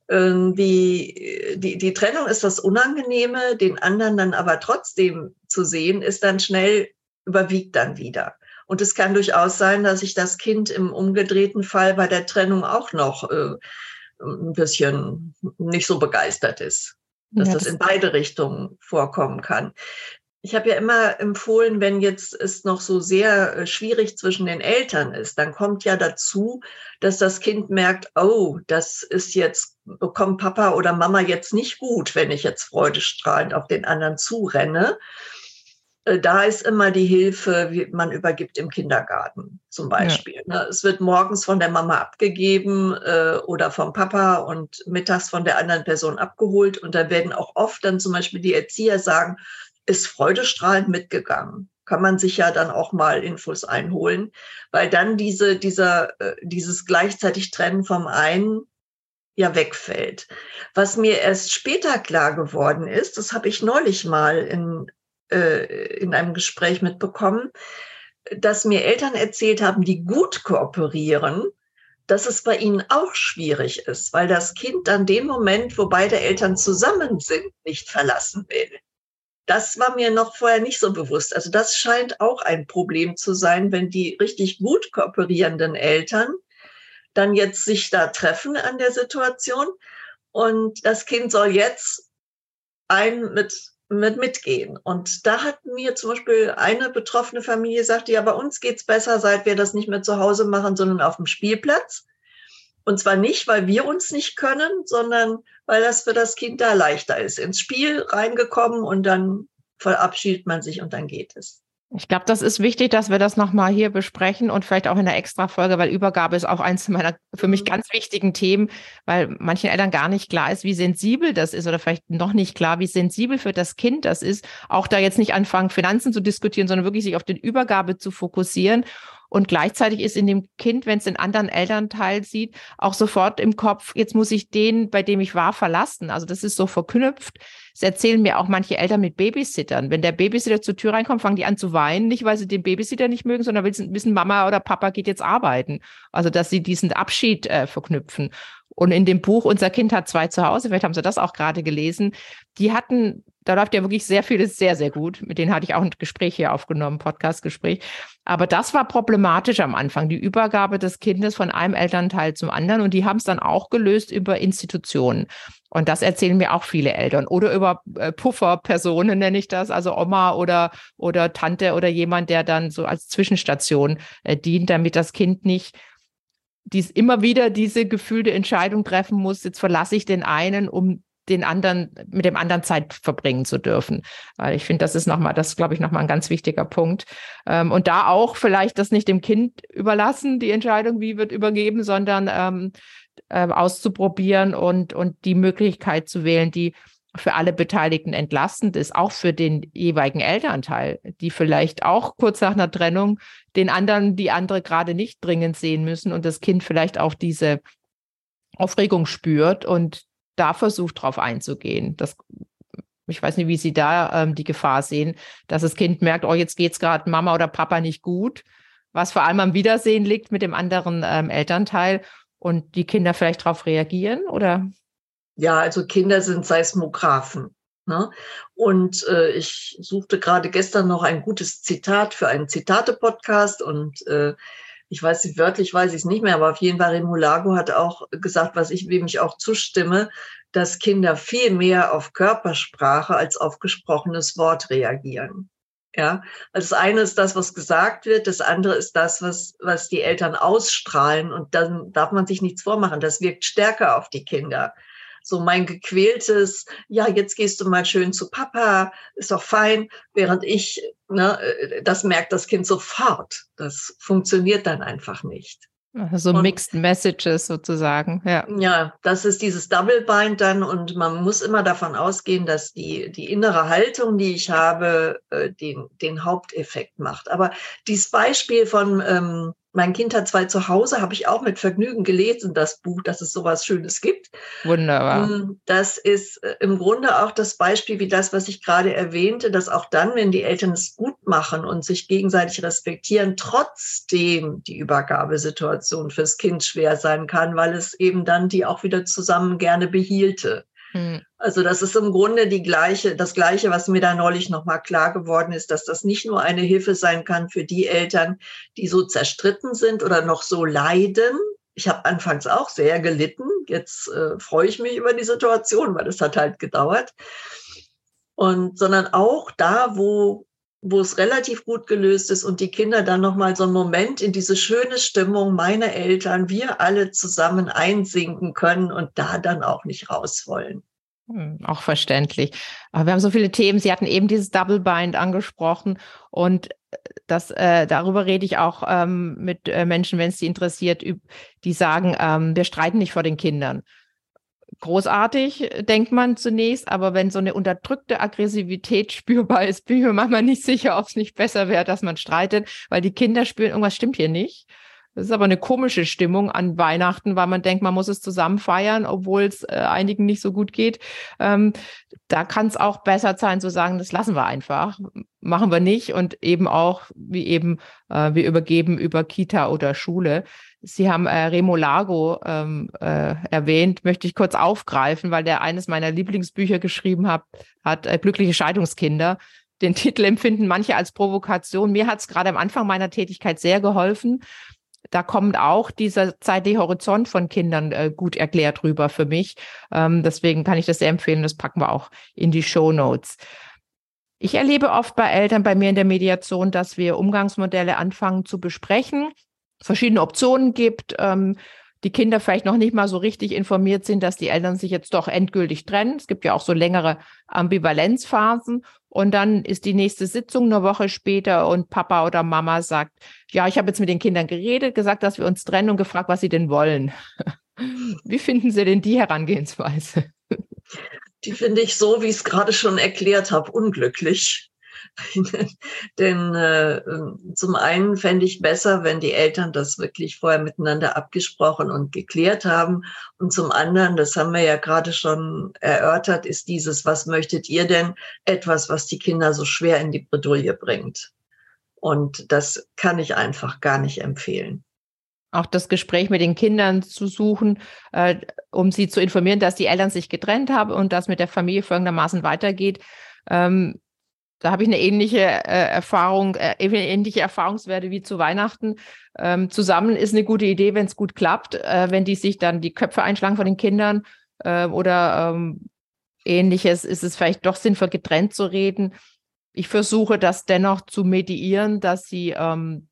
die, die, die Trennung ist das Unangenehme, den anderen dann aber trotzdem zu sehen, ist dann schnell, überwiegt dann wieder. Und es kann durchaus sein, dass sich das Kind im umgedrehten Fall bei der Trennung auch noch äh, ein bisschen nicht so begeistert ist. Dass ja, das, das in beide Richtungen vorkommen kann. Ich habe ja immer empfohlen, wenn jetzt es noch so sehr äh, schwierig zwischen den Eltern ist, dann kommt ja dazu, dass das Kind merkt, oh, das ist jetzt, bekommt Papa oder Mama jetzt nicht gut, wenn ich jetzt freudestrahlend auf den anderen zurenne. Äh, da ist immer die Hilfe, wie man übergibt im Kindergarten zum Beispiel. Ja. Ne? Es wird morgens von der Mama abgegeben äh, oder vom Papa und mittags von der anderen Person abgeholt. Und da werden auch oft dann zum Beispiel die Erzieher sagen, ist freudestrahlend mitgegangen. kann man sich ja dann auch mal Infos einholen, weil dann diese, dieser, äh, dieses gleichzeitig Trennen vom einen ja wegfällt. Was mir erst später klar geworden ist, das habe ich neulich mal in, äh, in einem Gespräch mitbekommen, dass mir Eltern erzählt haben, die gut kooperieren, dass es bei ihnen auch schwierig ist, weil das Kind dann den Moment, wo beide Eltern zusammen sind, nicht verlassen will. Das war mir noch vorher nicht so bewusst. Also das scheint auch ein Problem zu sein, wenn die richtig gut kooperierenden Eltern dann jetzt sich da treffen an der Situation und das Kind soll jetzt ein mit mit mitgehen. Und da hat mir zum Beispiel eine betroffene Familie gesagt, ja, bei uns geht's besser, seit wir das nicht mehr zu Hause machen, sondern auf dem Spielplatz. Und zwar nicht, weil wir uns nicht können, sondern weil das für das Kind da leichter ist. Ins Spiel reingekommen und dann verabschiedet man sich und dann geht es. Ich glaube, das ist wichtig, dass wir das nochmal hier besprechen und vielleicht auch in der Extra-Folge, weil Übergabe ist auch eins meiner für mich mhm. ganz wichtigen Themen, weil manchen Eltern gar nicht klar ist, wie sensibel das ist oder vielleicht noch nicht klar, wie sensibel für das Kind das ist. Auch da jetzt nicht anfangen, Finanzen zu diskutieren, sondern wirklich sich auf den Übergabe zu fokussieren und gleichzeitig ist in dem Kind, wenn es den anderen Elternteil sieht, auch sofort im Kopf, jetzt muss ich den, bei dem ich war, verlassen. Also das ist so verknüpft. Das erzählen mir auch manche Eltern mit Babysittern. Wenn der Babysitter zur Tür reinkommt, fangen die an zu weinen. Nicht, weil sie den Babysitter nicht mögen, sondern weil sie wissen, Mama oder Papa geht jetzt arbeiten. Also dass sie diesen Abschied äh, verknüpfen. Und in dem Buch Unser Kind hat zwei zu Hause, vielleicht haben Sie das auch gerade gelesen, die hatten, da läuft ja wirklich sehr vieles sehr, sehr gut. Mit denen hatte ich auch ein Gespräch hier aufgenommen, Podcastgespräch. Aber das war problematisch am Anfang, die Übergabe des Kindes von einem Elternteil zum anderen. Und die haben es dann auch gelöst über Institutionen. Und das erzählen mir auch viele Eltern. Oder über äh, Pufferpersonen nenne ich das, also Oma oder, oder Tante oder jemand, der dann so als Zwischenstation äh, dient, damit das Kind nicht dies immer wieder diese gefühlte Entscheidung treffen muss, jetzt verlasse ich den einen, um den anderen, mit dem anderen Zeit verbringen zu dürfen. Weil ich finde, das ist nochmal, das glaube ich, nochmal ein ganz wichtiger Punkt. Ähm, und da auch vielleicht das nicht dem Kind überlassen, die Entscheidung, wie wird übergeben, sondern ähm, äh, auszuprobieren und, und die Möglichkeit zu wählen, die für alle Beteiligten entlastend ist, auch für den jeweiligen Elternteil, die vielleicht auch kurz nach einer Trennung den anderen, die andere gerade nicht dringend sehen müssen und das Kind vielleicht auch diese Aufregung spürt und da versucht, drauf einzugehen. Das, ich weiß nicht, wie Sie da ähm, die Gefahr sehen, dass das Kind merkt, oh, jetzt geht es gerade Mama oder Papa nicht gut, was vor allem am Wiedersehen liegt mit dem anderen ähm, Elternteil und die Kinder vielleicht darauf reagieren, oder? Ja, also Kinder sind Seismographen. Ne? Und äh, ich suchte gerade gestern noch ein gutes Zitat für einen Zitate-Podcast und äh, ich weiß nicht, wörtlich weiß ich es nicht mehr, aber auf jeden Fall Remulago hat auch gesagt, was ich, wem ich auch zustimme, dass Kinder viel mehr auf Körpersprache als auf gesprochenes Wort reagieren. Ja, also das eine ist das, was gesagt wird, das andere ist das, was, was die Eltern ausstrahlen und dann darf man sich nichts vormachen. Das wirkt stärker auf die Kinder so mein gequältes, ja, jetzt gehst du mal schön zu Papa, ist doch fein, während ich, ne, äh, das merkt das Kind sofort. Das funktioniert dann einfach nicht. So und, Mixed Messages sozusagen, ja. Ja, das ist dieses Double Bind dann und man muss immer davon ausgehen, dass die, die innere Haltung, die ich habe, äh, den, den Haupteffekt macht. Aber dieses Beispiel von, ähm, mein Kind hat zwei zu Hause, habe ich auch mit Vergnügen gelesen, das Buch, dass es sowas Schönes gibt. Wunderbar. Ähm, das ist äh, im Grunde auch das Beispiel wie das, was ich gerade erwähnte, dass auch dann, wenn die Eltern es gut machen und sich gegenseitig respektieren, trotzdem die Übergabesituation fürs Kind schwer sein kann, weil es eben dann die auch wieder zusammen gerne behielte. Hm. Also das ist im Grunde die gleiche, das gleiche, was mir da neulich nochmal klar geworden ist, dass das nicht nur eine Hilfe sein kann für die Eltern, die so zerstritten sind oder noch so leiden. Ich habe anfangs auch sehr gelitten. Jetzt äh, freue ich mich über die Situation, weil es hat halt gedauert. Und sondern auch da, wo wo es relativ gut gelöst ist und die Kinder dann noch mal so einen Moment in diese schöne Stimmung meine Eltern, wir alle zusammen einsinken können und da dann auch nicht raus wollen. Hm, auch verständlich. Aber wir haben so viele Themen. Sie hatten eben dieses Double Bind angesprochen und äh, das, äh, darüber rede ich auch ähm, mit äh, Menschen, wenn es sie interessiert, die sagen, ähm, wir streiten nicht vor den Kindern. Großartig, denkt man zunächst, aber wenn so eine unterdrückte Aggressivität spürbar ist, bin ich mir manchmal nicht sicher, ob es nicht besser wäre, dass man streitet, weil die Kinder spüren, irgendwas stimmt hier nicht. Das ist aber eine komische Stimmung an Weihnachten, weil man denkt, man muss es zusammen feiern, obwohl es äh, einigen nicht so gut geht. Ähm, da kann es auch besser sein zu sagen, das lassen wir einfach, machen wir nicht und eben auch, wie eben, äh, wir übergeben über Kita oder Schule. Sie haben äh, Remo Lago ähm, äh, erwähnt, möchte ich kurz aufgreifen, weil der eines meiner Lieblingsbücher geschrieben hat, hat äh, Glückliche Scheidungskinder. Den Titel empfinden manche als Provokation. Mir hat es gerade am Anfang meiner Tätigkeit sehr geholfen, da kommt auch dieser zeitliche Horizont von Kindern äh, gut erklärt rüber für mich. Ähm, deswegen kann ich das sehr empfehlen. Das packen wir auch in die Show Notes. Ich erlebe oft bei Eltern bei mir in der Mediation, dass wir Umgangsmodelle anfangen zu besprechen, verschiedene Optionen gibt, ähm, die Kinder vielleicht noch nicht mal so richtig informiert sind, dass die Eltern sich jetzt doch endgültig trennen. Es gibt ja auch so längere Ambivalenzphasen. Und dann ist die nächste Sitzung eine Woche später und Papa oder Mama sagt, ja, ich habe jetzt mit den Kindern geredet, gesagt, dass wir uns trennen und gefragt, was sie denn wollen. Wie finden Sie denn die Herangehensweise? Die finde ich so, wie ich es gerade schon erklärt habe, unglücklich. Denn äh, zum einen fände ich besser, wenn die Eltern das wirklich vorher miteinander abgesprochen und geklärt haben. Und zum anderen, das haben wir ja gerade schon erörtert, ist dieses, was möchtet ihr denn? Etwas, was die Kinder so schwer in die Bredouille bringt. Und das kann ich einfach gar nicht empfehlen auch das Gespräch mit den Kindern zu suchen, äh, um sie zu informieren, dass die Eltern sich getrennt haben und das mit der Familie folgendermaßen weitergeht. Ähm, da habe ich eine ähnliche äh, Erfahrung, äh, ähnliche Erfahrungswerte wie zu Weihnachten. Ähm, zusammen ist eine gute Idee, wenn es gut klappt, äh, wenn die sich dann die Köpfe einschlagen von den Kindern äh, oder ähm, ähnliches, ist es vielleicht doch sinnvoll, getrennt zu reden. Ich versuche das dennoch zu mediieren, dass sie ähm,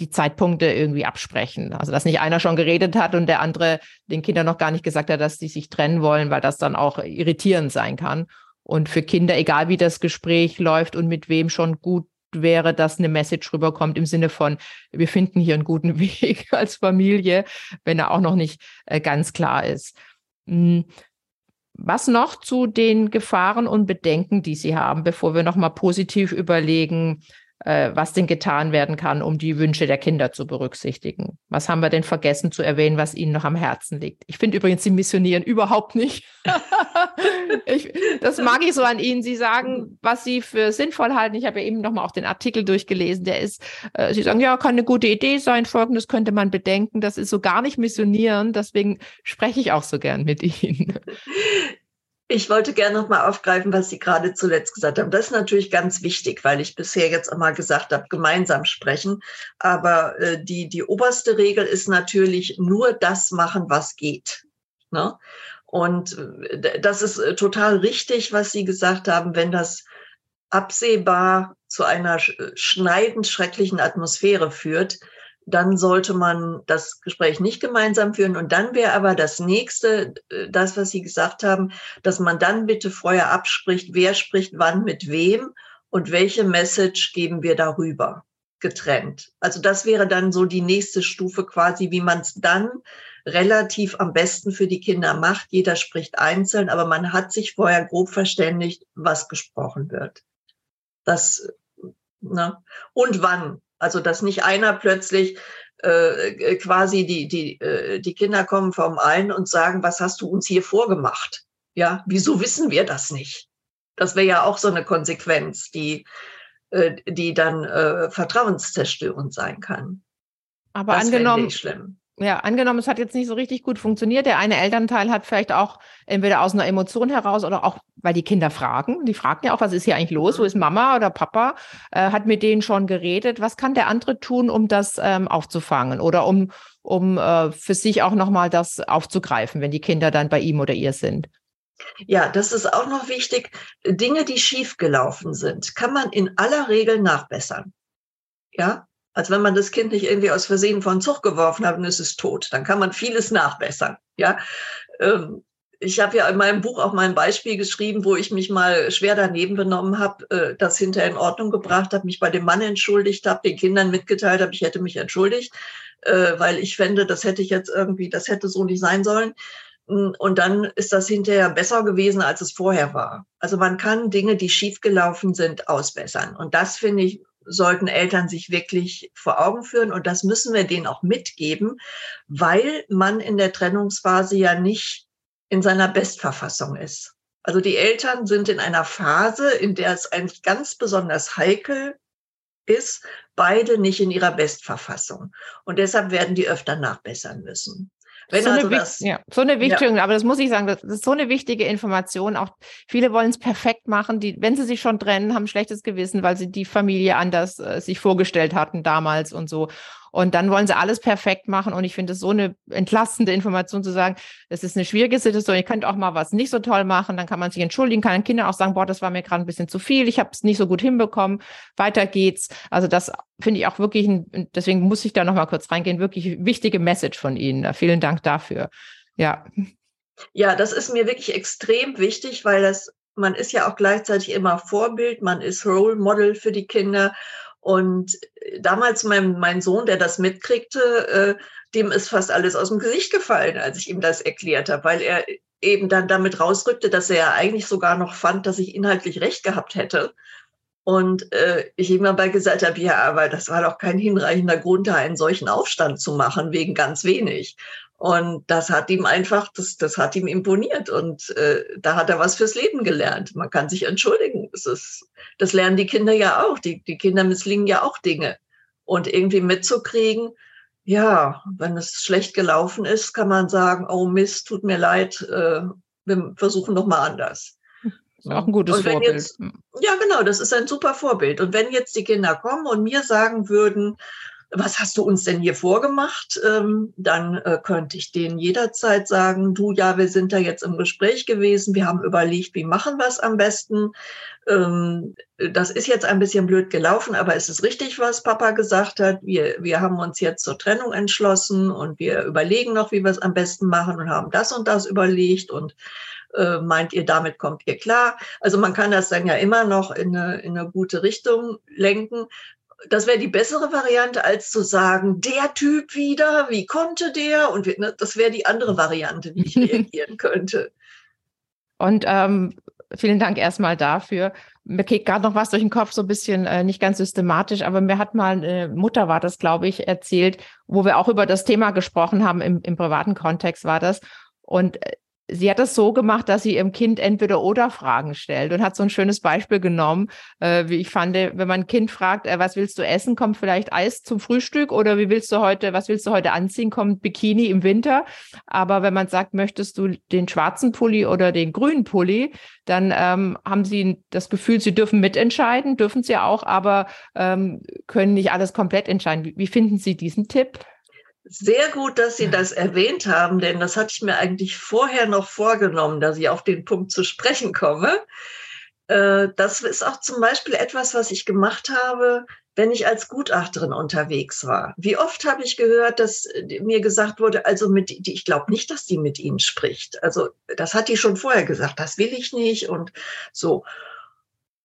die Zeitpunkte irgendwie absprechen. Also dass nicht einer schon geredet hat und der andere den Kindern noch gar nicht gesagt hat, dass sie sich trennen wollen, weil das dann auch irritierend sein kann. Und für Kinder, egal wie das Gespräch läuft und mit wem schon gut wäre, dass eine Message rüberkommt im Sinne von, wir finden hier einen guten Weg als Familie, wenn er auch noch nicht äh, ganz klar ist. Hm. Was noch zu den Gefahren und Bedenken, die Sie haben, bevor wir nochmal positiv überlegen, äh, was denn getan werden kann, um die Wünsche der Kinder zu berücksichtigen. Was haben wir denn vergessen zu erwähnen, was Ihnen noch am Herzen liegt? Ich finde übrigens, Sie missionieren überhaupt nicht. ich, das mag ich so an Ihnen. Sie sagen, was Sie für sinnvoll halten. Ich habe ja eben noch mal auch den Artikel durchgelesen. Der ist, äh, Sie sagen, ja, kann eine gute Idee sein. Folgendes könnte man bedenken. Das ist so gar nicht missionieren. Deswegen spreche ich auch so gern mit Ihnen. Ich wollte gerne noch mal aufgreifen, was Sie gerade zuletzt gesagt haben. Das ist natürlich ganz wichtig, weil ich bisher jetzt immer gesagt habe, gemeinsam sprechen. Aber äh, die, die oberste Regel ist natürlich nur das machen, was geht. Ne? Und äh, das ist äh, total richtig, was Sie gesagt haben, wenn das absehbar zu einer schneidend schrecklichen Atmosphäre führt, dann sollte man das Gespräch nicht gemeinsam führen. Und dann wäre aber das nächste, äh, das, was Sie gesagt haben, dass man dann bitte vorher abspricht, wer spricht wann mit wem und welche Message geben wir darüber getrennt. Also das wäre dann so die nächste Stufe quasi, wie man es dann relativ am besten für die Kinder macht. Jeder spricht einzeln, aber man hat sich vorher grob verständigt, was gesprochen wird. Das, ne? Und wann. Also, dass nicht einer plötzlich äh, äh, quasi die, die, äh, die Kinder kommen vom einen und sagen, was hast du uns hier vorgemacht? Ja, wieso wissen wir das nicht? Das wäre ja auch so eine Konsequenz, die, äh, die dann äh, vertrauenszerstörend sein kann. Aber das angenommen, schlimm. Ja, angenommen, es hat jetzt nicht so richtig gut funktioniert. Der eine Elternteil hat vielleicht auch entweder aus einer Emotion heraus oder auch, weil die Kinder fragen. Die fragen ja auch, was ist hier eigentlich los? Wo mhm. ist Mama oder Papa? Äh, hat mit denen schon geredet. Was kann der andere tun, um das ähm, aufzufangen oder um, um äh, für sich auch nochmal das aufzugreifen, wenn die Kinder dann bei ihm oder ihr sind? Ja, das ist auch noch wichtig. Dinge, die schiefgelaufen sind, kann man in aller Regel nachbessern. Ja, als wenn man das Kind nicht irgendwie aus Versehen von Zug geworfen hat und es ist tot. Dann kann man vieles nachbessern. Ja, ähm, ich habe ja in meinem Buch auch mal ein Beispiel geschrieben, wo ich mich mal schwer daneben benommen habe, äh, das hinterher in Ordnung gebracht habe, mich bei dem Mann entschuldigt habe, den Kindern mitgeteilt habe, ich hätte mich entschuldigt, äh, weil ich fände, das hätte ich jetzt irgendwie, das hätte so nicht sein sollen. Und dann ist das hinterher besser gewesen, als es vorher war. Also man kann Dinge, die schiefgelaufen sind, ausbessern. Und das finde ich, sollten Eltern sich wirklich vor Augen führen. Und das müssen wir denen auch mitgeben, weil man in der Trennungsphase ja nicht in seiner Bestverfassung ist. Also die Eltern sind in einer Phase, in der es eigentlich ganz besonders heikel ist, beide nicht in ihrer Bestverfassung. Und deshalb werden die öfter nachbessern müssen. Wenn so, also eine, das, ja, so eine wichtige, ja. aber das muss ich sagen, das ist so eine wichtige Information. Auch viele wollen es perfekt machen, die, wenn sie sich schon trennen, haben schlechtes Gewissen, weil sie die Familie anders äh, sich vorgestellt hatten damals und so. Und dann wollen sie alles perfekt machen. Und ich finde es so eine entlastende Information zu sagen, es ist eine schwierige Situation. Ihr könnt auch mal was nicht so toll machen. Dann kann man sich entschuldigen, kann den Kindern auch sagen, boah, das war mir gerade ein bisschen zu viel. Ich habe es nicht so gut hinbekommen. Weiter geht's. Also das finde ich auch wirklich, ein, deswegen muss ich da noch mal kurz reingehen, wirklich wichtige Message von Ihnen. Vielen Dank dafür. Ja. Ja, das ist mir wirklich extrem wichtig, weil das man ist ja auch gleichzeitig immer Vorbild, man ist Role Model für die Kinder und damals mein, mein Sohn, der das mitkriegte, äh, dem ist fast alles aus dem Gesicht gefallen, als ich ihm das erklärt habe, weil er eben dann damit rausrückte, dass er eigentlich sogar noch fand, dass ich inhaltlich recht gehabt hätte. Und äh, ich ihm dabei gesagt habe, ja, aber das war doch kein hinreichender Grund, da einen solchen Aufstand zu machen, wegen ganz wenig. Und das hat ihm einfach, das, das hat ihm imponiert und äh, da hat er was fürs Leben gelernt. Man kann sich entschuldigen. Das, ist, das lernen die Kinder ja auch. Die, die Kinder misslingen ja auch Dinge. Und irgendwie mitzukriegen, ja, wenn es schlecht gelaufen ist, kann man sagen, oh Mist, tut mir leid, äh, wir versuchen noch mal anders. Ist auch ein gutes Vorbild. Jetzt, ja, genau, das ist ein super Vorbild. Und wenn jetzt die Kinder kommen und mir sagen würden, was hast du uns denn hier vorgemacht? Ähm, dann äh, könnte ich denen jederzeit sagen, du, ja, wir sind da jetzt im Gespräch gewesen, wir haben überlegt, wie machen wir es am besten. Ähm, das ist jetzt ein bisschen blöd gelaufen, aber es ist richtig, was Papa gesagt hat. Wir, wir haben uns jetzt zur Trennung entschlossen und wir überlegen noch, wie wir es am besten machen und haben das und das überlegt und äh, meint ihr, damit kommt ihr klar? Also man kann das dann ja immer noch in eine, in eine gute Richtung lenken das wäre die bessere Variante, als zu sagen, der Typ wieder, wie konnte der? Und ne, das wäre die andere Variante, wie ich reagieren könnte. Und ähm, vielen Dank erstmal dafür. Mir geht gerade noch was durch den Kopf, so ein bisschen äh, nicht ganz systematisch, aber mir hat mal eine Mutter, war das, glaube ich, erzählt, wo wir auch über das Thema gesprochen haben, im, im privaten Kontext war das. Und äh, sie hat das so gemacht, dass sie ihrem Kind entweder oder Fragen stellt und hat so ein schönes Beispiel genommen, äh, wie ich fand, wenn man ein Kind fragt, äh, was willst du essen, kommt vielleicht Eis zum Frühstück oder wie willst du heute, was willst du heute anziehen, kommt Bikini im Winter. Aber wenn man sagt, möchtest du den schwarzen Pulli oder den grünen Pulli, dann ähm, haben sie das Gefühl, sie dürfen mitentscheiden, dürfen sie auch, aber ähm, können nicht alles komplett entscheiden. Wie, wie finden Sie diesen Tipp? Sehr gut, dass Sie das erwähnt haben, denn das hatte ich mir eigentlich vorher noch vorgenommen, dass ich auf den Punkt zu sprechen komme. Äh, das ist auch zum Beispiel etwas, was ich gemacht habe, wenn ich als Gutachterin unterwegs war. Wie oft habe ich gehört, dass mir gesagt wurde, also mit, ich glaube nicht, dass die mit Ihnen spricht. Also das hat die schon vorher gesagt, das will ich nicht und so.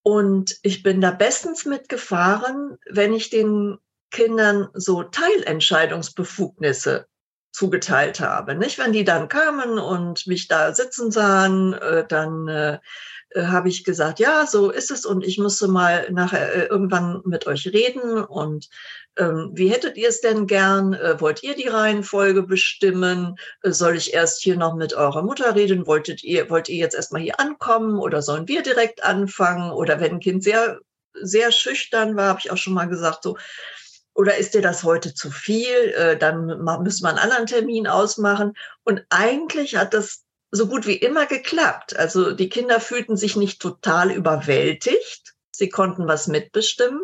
Und ich bin da bestens mitgefahren, wenn ich den Kindern so Teilentscheidungsbefugnisse zugeteilt habe. Nicht, wenn die dann kamen und mich da sitzen sahen, äh, dann äh, habe ich gesagt, ja, so ist es und ich musste mal nachher äh, irgendwann mit euch reden und ähm, wie hättet ihr es denn gern? Wollt ihr die Reihenfolge bestimmen? Soll ich erst hier noch mit eurer Mutter reden? Wolltet ihr, wollt ihr jetzt erstmal hier ankommen oder sollen wir direkt anfangen? Oder wenn ein Kind sehr, sehr schüchtern war, habe ich auch schon mal gesagt, so, oder ist dir das heute zu viel? Äh, dann müssen wir einen anderen Termin ausmachen. Und eigentlich hat das so gut wie immer geklappt. Also die Kinder fühlten sich nicht total überwältigt. Sie konnten was mitbestimmen,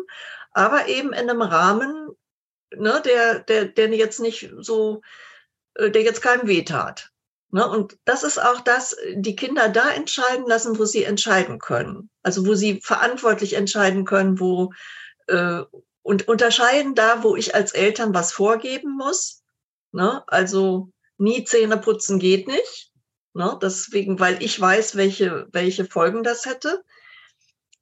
aber eben in einem Rahmen, ne, der, der, der jetzt nicht so, äh, der jetzt keinem wehtat. Ne? Und das ist auch das, die Kinder da entscheiden lassen, wo sie entscheiden können. Also wo sie verantwortlich entscheiden können, wo, äh, und unterscheiden da, wo ich als Eltern was vorgeben muss. Ne? Also nie Zähne putzen geht nicht. Ne? Deswegen, weil ich weiß, welche, welche Folgen das hätte.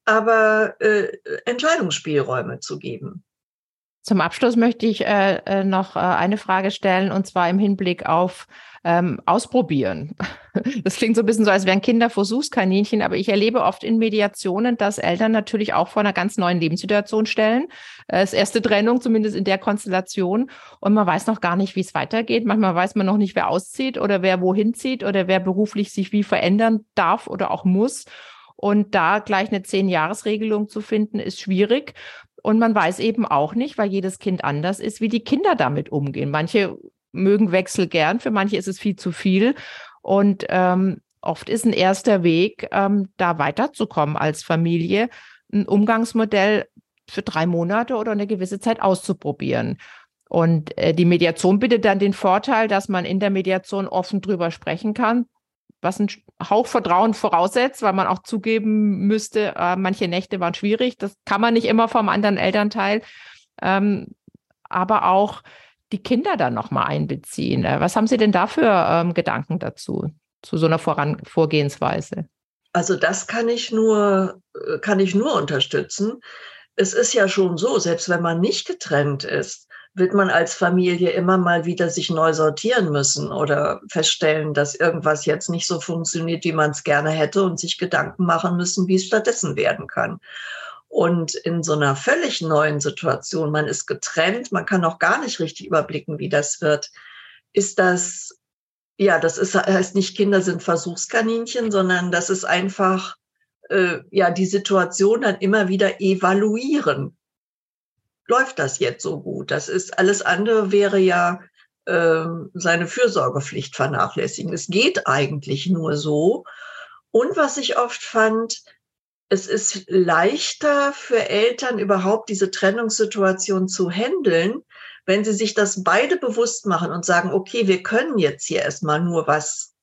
Aber äh, Entscheidungsspielräume zu geben. Zum Abschluss möchte ich äh, äh, noch äh, eine Frage stellen, und zwar im Hinblick auf ähm, Ausprobieren. Das klingt so ein bisschen so, als wären Kinder Versuchskaninchen, aber ich erlebe oft in Mediationen, dass Eltern natürlich auch vor einer ganz neuen Lebenssituation stellen. Äh, das erste Trennung, zumindest in der Konstellation. Und man weiß noch gar nicht, wie es weitergeht. Manchmal weiß man noch nicht, wer auszieht oder wer wohin zieht oder wer beruflich sich wie verändern darf oder auch muss. Und da gleich eine Zehn-Jahres-Regelung zu finden, ist schwierig. Und man weiß eben auch nicht, weil jedes Kind anders ist, wie die Kinder damit umgehen. Manche mögen Wechsel gern, für manche ist es viel zu viel. Und ähm, oft ist ein erster Weg, ähm, da weiterzukommen als Familie, ein Umgangsmodell für drei Monate oder eine gewisse Zeit auszuprobieren. Und äh, die Mediation bietet dann den Vorteil, dass man in der Mediation offen drüber sprechen kann, was ein Hauch Vertrauen voraussetzt, weil man auch zugeben müsste, äh, manche Nächte waren schwierig. Das kann man nicht immer vom anderen Elternteil. Ähm, aber auch die Kinder dann nochmal einbeziehen. Äh, was haben Sie denn da für ähm, Gedanken dazu, zu so einer Voran Vorgehensweise? Also das kann ich nur, äh, kann ich nur unterstützen. Es ist ja schon so, selbst wenn man nicht getrennt ist, wird man als Familie immer mal wieder sich neu sortieren müssen oder feststellen, dass irgendwas jetzt nicht so funktioniert, wie man es gerne hätte und sich Gedanken machen müssen, wie es stattdessen werden kann. Und in so einer völlig neuen Situation, man ist getrennt, man kann auch gar nicht richtig überblicken, wie das wird, ist das, ja, das ist, heißt nicht, Kinder sind Versuchskaninchen, sondern das ist einfach, äh, ja, die Situation dann immer wieder evaluieren läuft das jetzt so gut? Das ist alles andere wäre ja äh, seine Fürsorgepflicht vernachlässigen. Es geht eigentlich nur so. Und was ich oft fand, es ist leichter für Eltern überhaupt diese Trennungssituation zu handeln, wenn sie sich das beide bewusst machen und sagen, okay, wir können jetzt hier erstmal nur was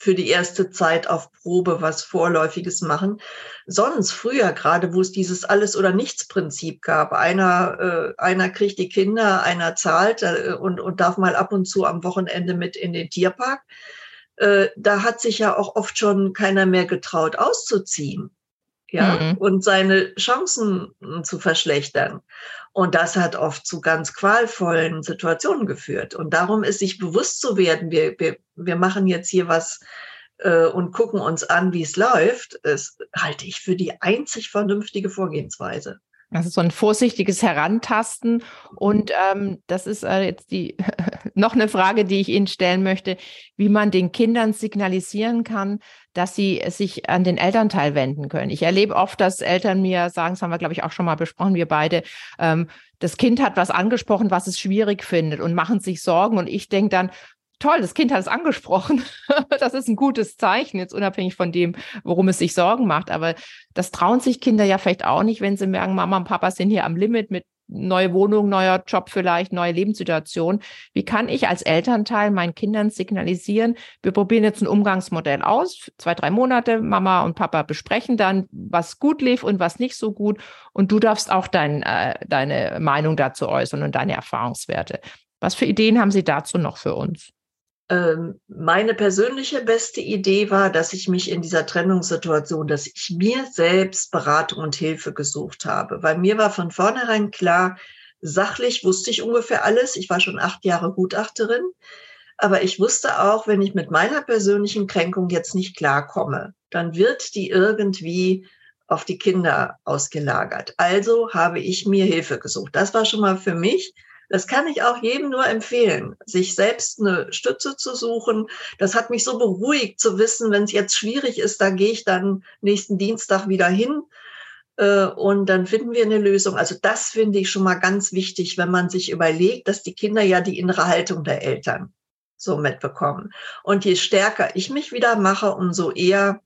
für die erste Zeit auf Probe was Vorläufiges machen. Sonst früher, gerade wo es dieses Alles- oder Nichts-Prinzip gab, einer, äh, einer kriegt die Kinder, einer zahlt äh, und, und darf mal ab und zu am Wochenende mit in den Tierpark, äh, da hat sich ja auch oft schon keiner mehr getraut auszuziehen ja, mhm. und seine Chancen hm, zu verschlechtern. Und das hat oft zu ganz qualvollen Situationen geführt. Und darum ist sich bewusst zu werden, wir, wir, wir machen jetzt hier was äh, und gucken uns an, wie es läuft, das halte ich für die einzig vernünftige Vorgehensweise. Also so ein vorsichtiges Herantasten. Und ähm, das ist äh, jetzt die noch eine Frage, die ich Ihnen stellen möchte, wie man den Kindern signalisieren kann, dass sie sich an den Elternteil wenden können. Ich erlebe oft, dass Eltern mir sagen, das haben wir, glaube ich, auch schon mal besprochen, wir beide, ähm, das Kind hat was angesprochen, was es schwierig findet und machen sich Sorgen. Und ich denke dann, toll, das Kind hat es angesprochen. das ist ein gutes Zeichen, jetzt unabhängig von dem, worum es sich Sorgen macht. Aber das trauen sich Kinder ja vielleicht auch nicht, wenn sie merken, Mama und Papa sind hier am Limit mit neue Wohnung, neuer Job vielleicht, neue Lebenssituation. Wie kann ich als Elternteil meinen Kindern signalisieren, wir probieren jetzt ein Umgangsmodell aus, zwei, drei Monate, Mama und Papa besprechen dann, was gut lief und was nicht so gut. Und du darfst auch dein, äh, deine Meinung dazu äußern und deine Erfahrungswerte. Was für Ideen haben Sie dazu noch für uns? Ähm, meine persönliche beste Idee war, dass ich mich in dieser Trennungssituation, dass ich mir selbst Beratung und Hilfe gesucht habe, weil mir war von vornherein klar, sachlich wusste ich ungefähr alles. Ich war schon acht Jahre Gutachterin, aber ich wusste auch, wenn ich mit meiner persönlichen Kränkung jetzt nicht klarkomme, dann wird die irgendwie auf die Kinder ausgelagert. Also habe ich mir Hilfe gesucht. Das war schon mal für mich das kann ich auch jedem nur empfehlen, sich selbst eine Stütze zu suchen. Das hat mich so beruhigt zu wissen, wenn es jetzt schwierig ist, da gehe ich dann nächsten Dienstag wieder hin äh, und dann finden wir eine Lösung. Also das finde ich schon mal ganz wichtig, wenn man sich überlegt, dass die Kinder ja die innere Haltung der Eltern so mitbekommen. Und je stärker ich mich wieder mache, umso eher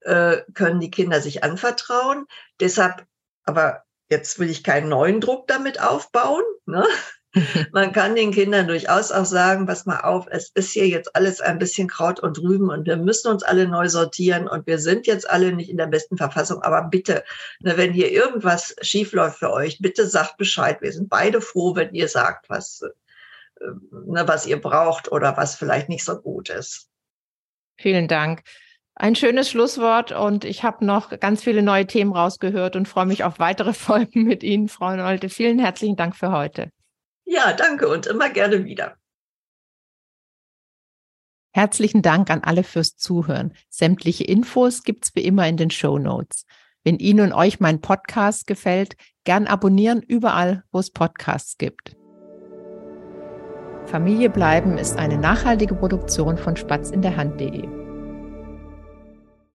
äh, können die Kinder sich anvertrauen. Deshalb, aber Jetzt will ich keinen neuen Druck damit aufbauen. Ne? Man kann den Kindern durchaus auch sagen, pass mal auf, es ist hier jetzt alles ein bisschen Kraut und Rüben und wir müssen uns alle neu sortieren und wir sind jetzt alle nicht in der besten Verfassung, aber bitte, ne, wenn hier irgendwas schiefläuft für euch, bitte sagt Bescheid. Wir sind beide froh, wenn ihr sagt, was, äh, ne, was ihr braucht oder was vielleicht nicht so gut ist. Vielen Dank. Ein schönes Schlusswort und ich habe noch ganz viele neue Themen rausgehört und freue mich auf weitere Folgen mit Ihnen, Frau Nolte. Vielen herzlichen Dank für heute. Ja, danke und immer gerne wieder. Herzlichen Dank an alle fürs Zuhören. Sämtliche Infos gibt's wie immer in den Show Notes. Wenn Ihnen und euch mein Podcast gefällt, gern abonnieren überall, wo es Podcasts gibt. Familie bleiben ist eine nachhaltige Produktion von Spatz in der Hand.de.